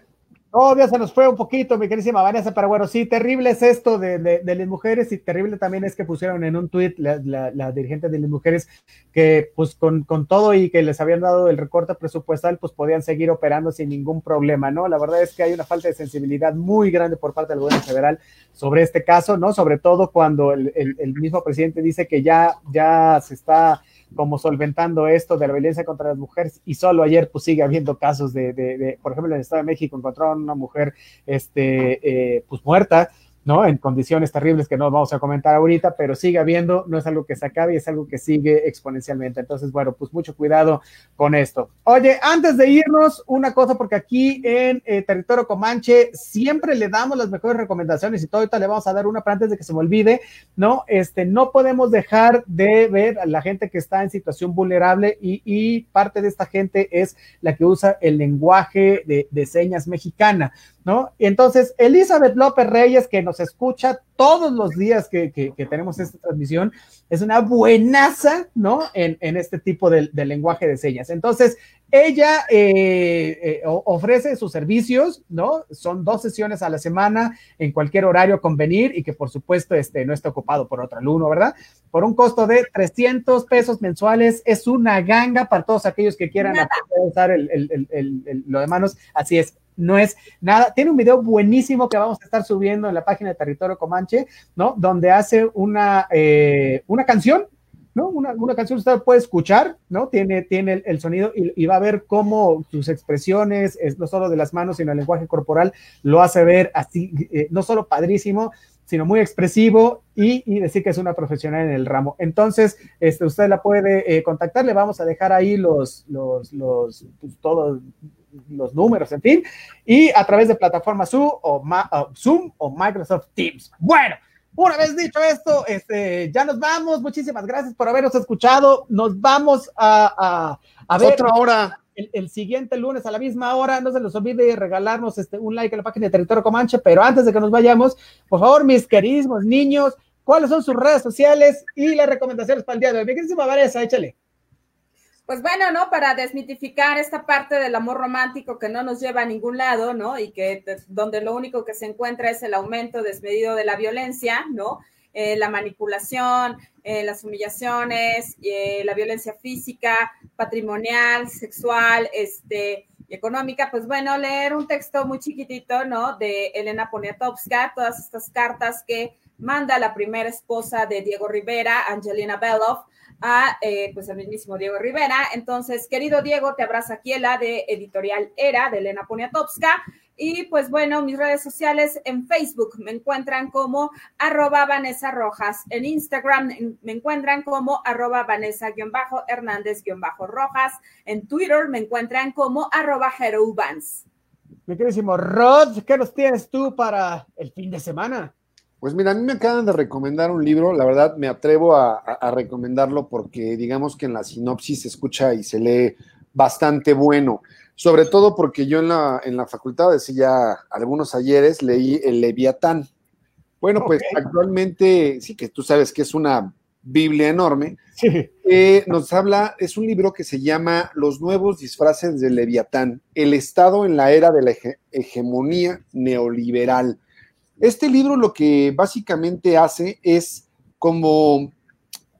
Ya se nos fue un poquito, mi querísima Vanessa, pero bueno, sí, terrible es esto de, de, las mujeres y terrible también es que pusieron en un tuit la, la, dirigente de las mujeres que pues con, con, todo y que les habían dado el recorte presupuestal, pues podían seguir operando sin ningún problema, ¿no? La verdad es que hay una falta de sensibilidad muy grande por parte del gobierno federal sobre este caso, ¿no? Sobre todo cuando el, el, el mismo presidente dice que ya, ya se está como solventando esto de la violencia contra las mujeres y solo ayer pues sigue habiendo casos de, de, de por ejemplo en el Estado de México encontraron una mujer este eh, pues muerta ¿no? En condiciones terribles que no vamos a comentar ahorita, pero sigue habiendo, no es algo que se acabe, es algo que sigue exponencialmente. Entonces, bueno, pues mucho cuidado con esto. Oye, antes de irnos, una cosa, porque aquí en eh, Territorio Comanche siempre le damos las mejores recomendaciones y todo, ahorita le vamos a dar una, pero antes de que se me olvide, ¿no? Este, no podemos dejar de ver a la gente que está en situación vulnerable y, parte de esta gente es la que usa el lenguaje de, de señas mexicana. ¿No? Y entonces, Elizabeth López Reyes, que nos escucha todos los días que, que, tenemos esta transmisión, es una buenaza, ¿no? En, en este tipo de, de, lenguaje de señas. Entonces, ella eh, eh, ofrece sus servicios, ¿no? Son dos sesiones a la semana en cualquier horario convenir y que por supuesto este, no está ocupado por otro alumno, ¿verdad? Por un costo de 300 pesos mensuales, es una ganga para todos aquellos que quieran usar el, el, el, lo de manos. Así es, no es nada. Tiene un video buenísimo que vamos a estar subiendo en la página de Territorio Comanche, ¿no? Donde hace una, eh, una canción, ¿no? Una, una, canción usted puede escuchar, ¿no? Tiene, tiene el, sonido y, va a ver cómo sus expresiones, es, no solo de las manos, sino el lenguaje corporal, lo hace ver así, eh, no solo padrísimo, sino muy expresivo y, decir que es una profesional en el ramo. Entonces, este, usted la puede eh, contactar, le vamos a dejar ahí los, los, los, pues, los números, en fin, y a través de plataformas Zoom o, Zoom o Microsoft Teams. Bueno, una vez dicho esto, este, ya nos vamos. Muchísimas gracias por habernos escuchado. Nos vamos a, a, a ver. Otra hora. El, el, siguiente lunes a la misma hora. No se les olvide regalarnos este, un like en la página de Territorio Comanche. Pero antes de que nos vayamos, por favor, mis queridísimos niños, ¿cuáles son sus redes sociales y las recomendaciones para el día de hoy? Mi queridísima Vanessa, échale. Pues bueno, ¿no? Para desmitificar esta parte del amor romántico que no nos lleva a ningún lado, ¿no? Y que donde lo único que se encuentra es el aumento desmedido de la violencia, ¿no? Eh, la manipulación, eh, las humillaciones, eh, la violencia física, patrimonial, sexual, este, y económica, pues bueno, leer un texto muy chiquitito, ¿no? De Elena Poniatowska, todas estas cartas que manda la primera esposa de Diego Rivera, Angelina Beloff, a eh, pues al mismísimo Diego Rivera. Entonces, querido Diego, te abraza aquí la de Editorial Era de Elena Poniatowska. Y pues bueno, mis redes sociales en Facebook me encuentran como arroba Vanessa Rojas, en Instagram me encuentran como arroba Vanessa-Hernández-Rojas, en Twitter me encuentran como arroba HeroVans. Mi queridísimo Rod, ¿qué nos tienes tú para el fin de semana? Pues mira, a mí me acaban de recomendar un libro, la verdad me atrevo a, a, recomendarlo porque digamos que en la sinopsis se escucha y se lee bastante bueno, sobre todo porque yo en la, en la facultad, decía algunos ayeres, leí el Leviatán. Bueno, pues okay. actualmente, sí que tú sabes que es una Biblia enorme, sí. eh, nos habla, es un libro que se llama Los nuevos disfraces del Leviatán, el Estado en la era de la hege hegemonía neoliberal este libro lo que básicamente hace es como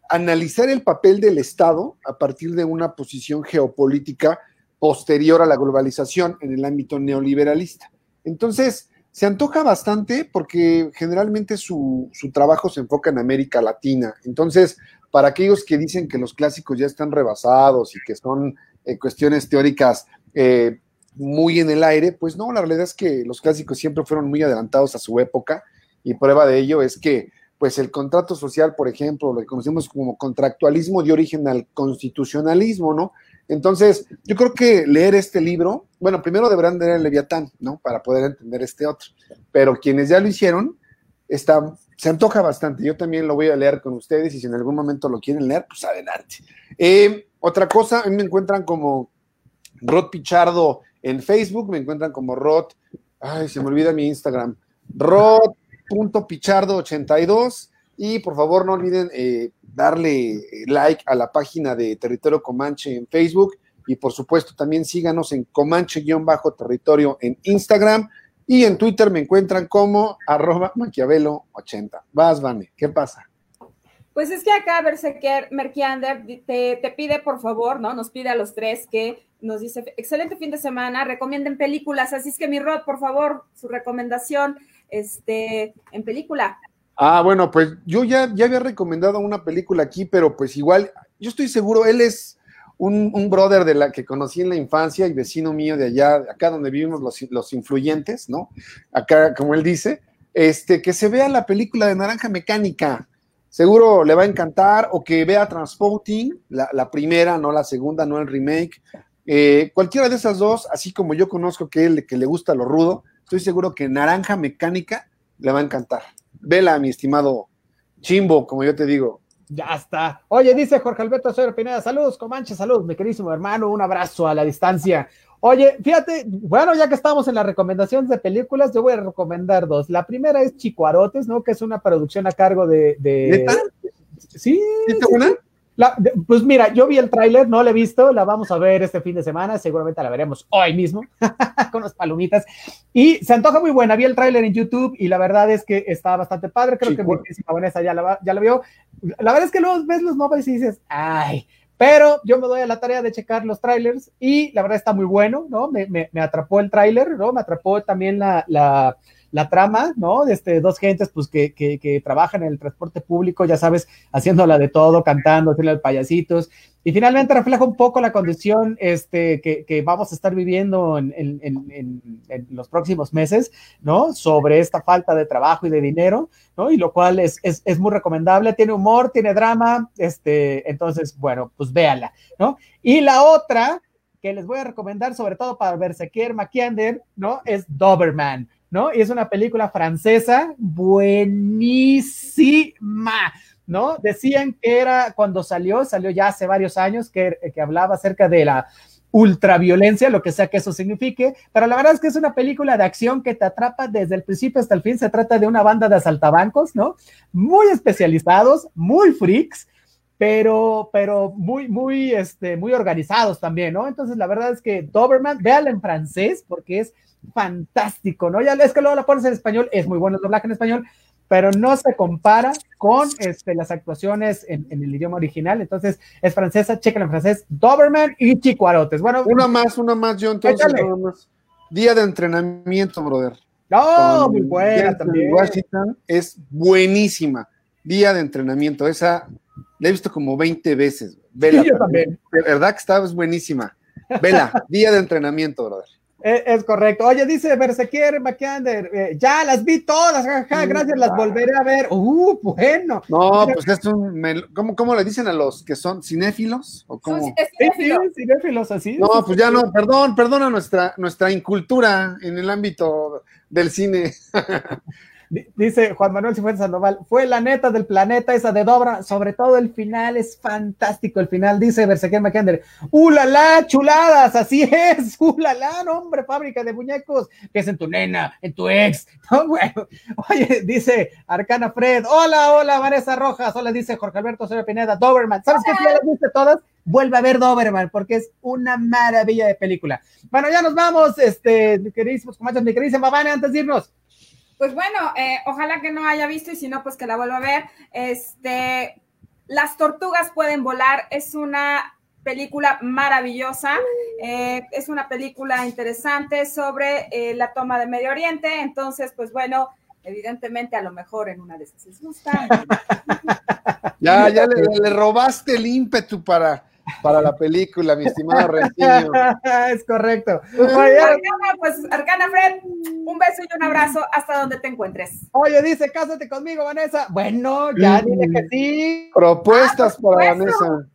analizar el papel del Estado a partir de una posición geopolítica posterior a la globalización en el ámbito neoliberalista. Entonces, se antoja bastante porque generalmente su, su, trabajo se enfoca en América Latina. Entonces, para aquellos que dicen que los clásicos ya están rebasados y que son eh, cuestiones teóricas eh, muy en el aire, pues no, la realidad es que los clásicos siempre fueron muy adelantados a su época y prueba de ello es que pues el contrato social, por ejemplo, lo que conocemos como contractualismo dio origen al constitucionalismo, ¿no? Entonces, yo creo que leer este libro, bueno, primero deberán leer el Leviatán, ¿no? Para poder entender este otro. Pero quienes ya lo hicieron, está, se antoja bastante. Yo también lo voy a leer con ustedes y si en algún momento lo quieren leer, pues adelante. Eh, otra cosa, a mí me encuentran como Rod Pichardo en Facebook, me encuentran como Rod, ay, se me olvida mi Instagram, Rod.pichardo82 y por favor no olviden eh, darle eh, like a la página de Territorio Comanche en Facebook y por supuesto también síganos en Comanche-territorio en Instagram y en Twitter me encuentran como arroba maquiavelo80. Vas, Vane, ¿qué pasa? Pues es que acá Berserker Merkiander te, te pide por favor, ¿no? Nos pide a los tres que nos dice, excelente fin de semana, recomienden películas, así es que mi Rod, por favor, su recomendación este, en película. Ah, bueno, pues yo ya, ya había recomendado una película aquí, pero pues igual, yo estoy seguro, él es un, un, brother de la que conocí en la infancia y vecino mío de allá, acá donde vivimos los, los influyentes, ¿no? Acá, como él dice, este, que se vea la película de Naranja Mecánica. Seguro le va a encantar, o que vea Transporting, la, primera, no la segunda, no el remake. Eh, cualquiera de esas dos, así como yo conozco que él que le gusta lo rudo, estoy seguro que Naranja Mecánica le va a encantar. Vela, mi estimado Chimbo, como yo te digo. Ya está. Oye, dice Jorge Alberto Soyer Pineda, saludos, Comanche, saludos, mi queridísimo hermano, un abrazo a la distancia. Oye, fíjate, bueno, ya que estamos en las recomendaciones de películas, yo voy a recomendar dos. La primera es Chicuarotes, ¿no? Que es una producción a cargo de. de... Sí. ¿Está buena? La, pues mira, yo vi el tráiler, no la he visto, la vamos a ver este fin de semana, seguramente la veremos hoy mismo, [LAUGHS] con las palomitas. Y se antoja muy buena, vi el tráiler en YouTube y la verdad es que está bastante padre, creo sí, que mi Vanessa ya la, ya la vio. La verdad es que luego ves los nombres y dices, ay, pero yo me doy a la tarea de checar los trailers y la verdad está muy bueno, ¿no? Me, me, me atrapó el tráiler, ¿no? Me atrapó también la, la la trama, ¿no? De este, dos gentes, pues, que, que, trabajan en el transporte público, ya sabes, haciéndola de todo, cantando, haciendo payasitos, y finalmente refleja un poco la condición este, que, vamos a estar viviendo en, en, en, los próximos meses, ¿no? Sobre esta falta de trabajo y de dinero, ¿no? Y lo cual es, es, es muy recomendable, tiene humor, tiene drama, este, entonces, bueno, pues véala, ¿no? Y la otra que les voy a recomendar, sobre todo para Berserker McKinder, ¿no? Es Doberman. ¿No? Y es una película francesa buenísima, ¿no? Decían que era cuando salió, salió ya hace varios años, que, que hablaba acerca de la ultraviolencia, lo que sea que eso signifique, pero la verdad es que es una película de acción que te atrapa desde el principio hasta el fin, se trata de una banda de asaltabancos, ¿no? Muy especializados, muy freaks, pero, pero muy, muy, este, muy organizados también, ¿no? Entonces, la verdad es que Doberman, véala en francés porque es fantástico, ¿no? Ya es que luego la pones en español, es muy bueno el doblaje en español, pero no se compara con este, las actuaciones en, en, el idioma original. Entonces, es francesa, chequen en francés, Doberman y Chicuarotes. Bueno, una más, una más, yo entonces, más. Día de entrenamiento, brother. No, oh, muy buena también. Washington es buenísima. Día de entrenamiento, esa la he visto como 20 veces. Vela, sí, yo también. De verdad que está es buenísima. Vela, [LAUGHS] día de entrenamiento, brother. Es, es, correcto. Oye, dice Bersequier McAnder, eh, ya las vi todas, jaja, gracias, las volveré a ver. Uh, bueno. No, pues es un, ¿cómo, ¿cómo, le dicen a los que son cinéfilos? ¿O cómo? Sí, cinéfilos. Sí, cinéfilos, así. No, pues ya no, perdón, perdona nuestra, nuestra incultura en el ámbito del cine. [LAUGHS] Dice Juan Manuel Cifuentes Sandoval, fue la neta del planeta esa de Dobra, sobre todo el final es fantástico, el final, dice Bersequier McKender, ¡ulala, chuladas! Así es, [LAUGHS] ¡ulala, no, hombre, fábrica de muñecos! Que es en tu nena, en tu ex, [LAUGHS] no, bueno, oye, dice Arcana Fred, hola, hola, Vanessa Rojas, hola, dice Jorge Alberto Soria Pineda, Doberman, ¿sabes qué? Las viste todas, vuelve a ver Doberman, porque es una maravilla de película. Bueno, ya nos vamos, este, queridísimos comanches, mi queridísima Vane, antes de irnos. Pues bueno, eh, ojalá que no haya visto y si no, pues que la vuelva a ver. Este, Las tortugas pueden volar es una película maravillosa. Eh, es una película interesante sobre eh, la toma de Medio Oriente. Entonces, pues bueno, evidentemente a lo mejor en una de esas les gusta. [LAUGHS] ya, ya le, robaste el ímpetu para, para la película, mi estimado Rentillo. [LAUGHS] es correcto. Arcana, pues, Arcana Fred, un beso y un abrazo hasta donde te encuentres. Oye, dice, cásate conmigo, Vanessa. Bueno, ya dile que sí. Propuestas ah, para Vanessa.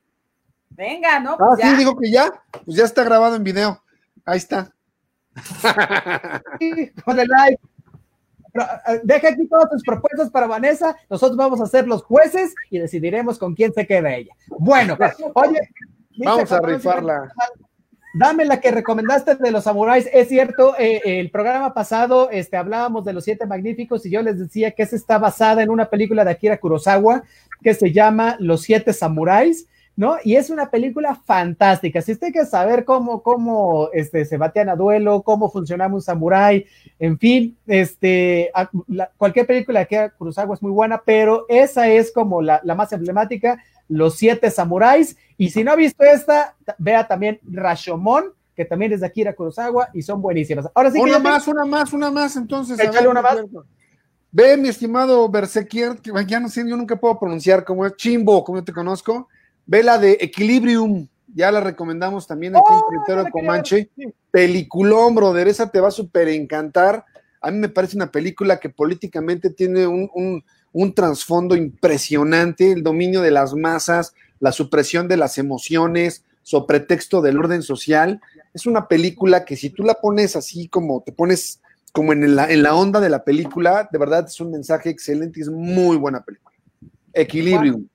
Venga, ¿no? Pues ah, sí, digo que ya, pues ya está grabado en video. Ahí está. Con el like. Eh, deja aquí todas tus propuestas para Vanessa. Nosotros vamos a ser los jueces y decidiremos con quién se queda ella. Bueno, [LAUGHS] oye. Vamos a rifarla. Dame la que recomendaste de los samuráis. Es cierto, eh, el programa pasado este, hablábamos de los siete magníficos y yo les decía que esa está basada en una película de Akira Kurosawa que se llama Los siete samuráis. ¿No? Y es una película fantástica. Si usted quiere saber cómo, cómo este, se batean a duelo, cómo funcionaba un samurái, en fin, este, cualquier película que haga Kurosawa es muy buena, pero esa es como la, más emblemática, Los Siete Samuráis. Y si no ha visto esta, vea también Rashomon, que también es de Akira Kurosawa y son buenísimas. Ahora sí una más, una más, una más, entonces. Échale una más. Ve, mi estimado Bersequier, que ya no sé, yo nunca puedo pronunciar como es Chimbo, como yo te conozco Ve la de Equilibrium, ya la recomendamos también aquí en oh, Territorio Comanche. Peliculón, brother, esa te va a súper encantar. A mí me parece una película que políticamente tiene un, un trasfondo impresionante, el dominio de las masas, la supresión de las emociones, sobre pretexto del orden social. Es una película que si tú la pones así como te pones como en la, en la onda de la película, de verdad es un mensaje excelente y es muy buena película. Equilibrium.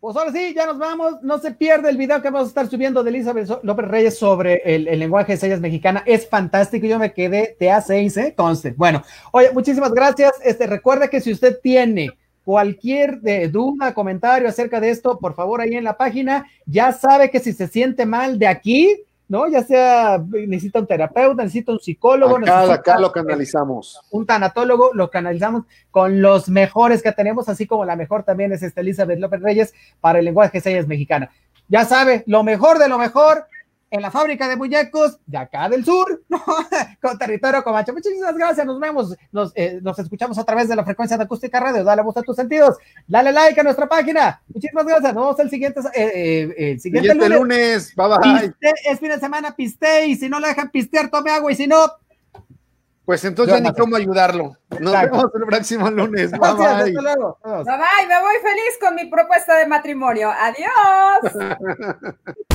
Pues ahora sí, ya nos vamos. No se pierde el video que vamos a estar subiendo de Elizabeth López Reyes sobre el, lenguaje de señas mexicana. Es fantástico. Yo me quedé TA6, ¿eh? Conste. Bueno, oye, muchísimas gracias. Este, recuerda que si usted tiene cualquier de, duda, comentario acerca de esto, por favor, ahí en la página, ya sabe que si se siente mal de aquí, ¿no? Ya sea, necesita un terapeuta, necesita un psicólogo. Acá, acá lo canalizamos. Un tanatólogo, lo canalizamos con los mejores que tenemos, así como la mejor también es esta Elizabeth López Reyes para el lenguaje de señas mexicana. Ya sabe, lo mejor de lo mejor en la fábrica de muñecos de acá del sur, [LAUGHS] con territorio Comanche. Muchísimas gracias, nos vemos, nos, eh, nos, escuchamos a través de la frecuencia de acústica radio. Dale voz a tus sentidos, dale like a nuestra página. Muchísimas gracias, nos vemos el siguiente, eh, eh, el siguiente, lunes. lunes. Bye bye. es fin de semana, piste, y si no le dejan pistear, tome agua, y si no, pues entonces ya ni cómo ayudarlo. Nos vemos el próximo lunes. Bye bye. Bye bye. Me voy feliz con mi propuesta de matrimonio. Adiós. [LAUGHS]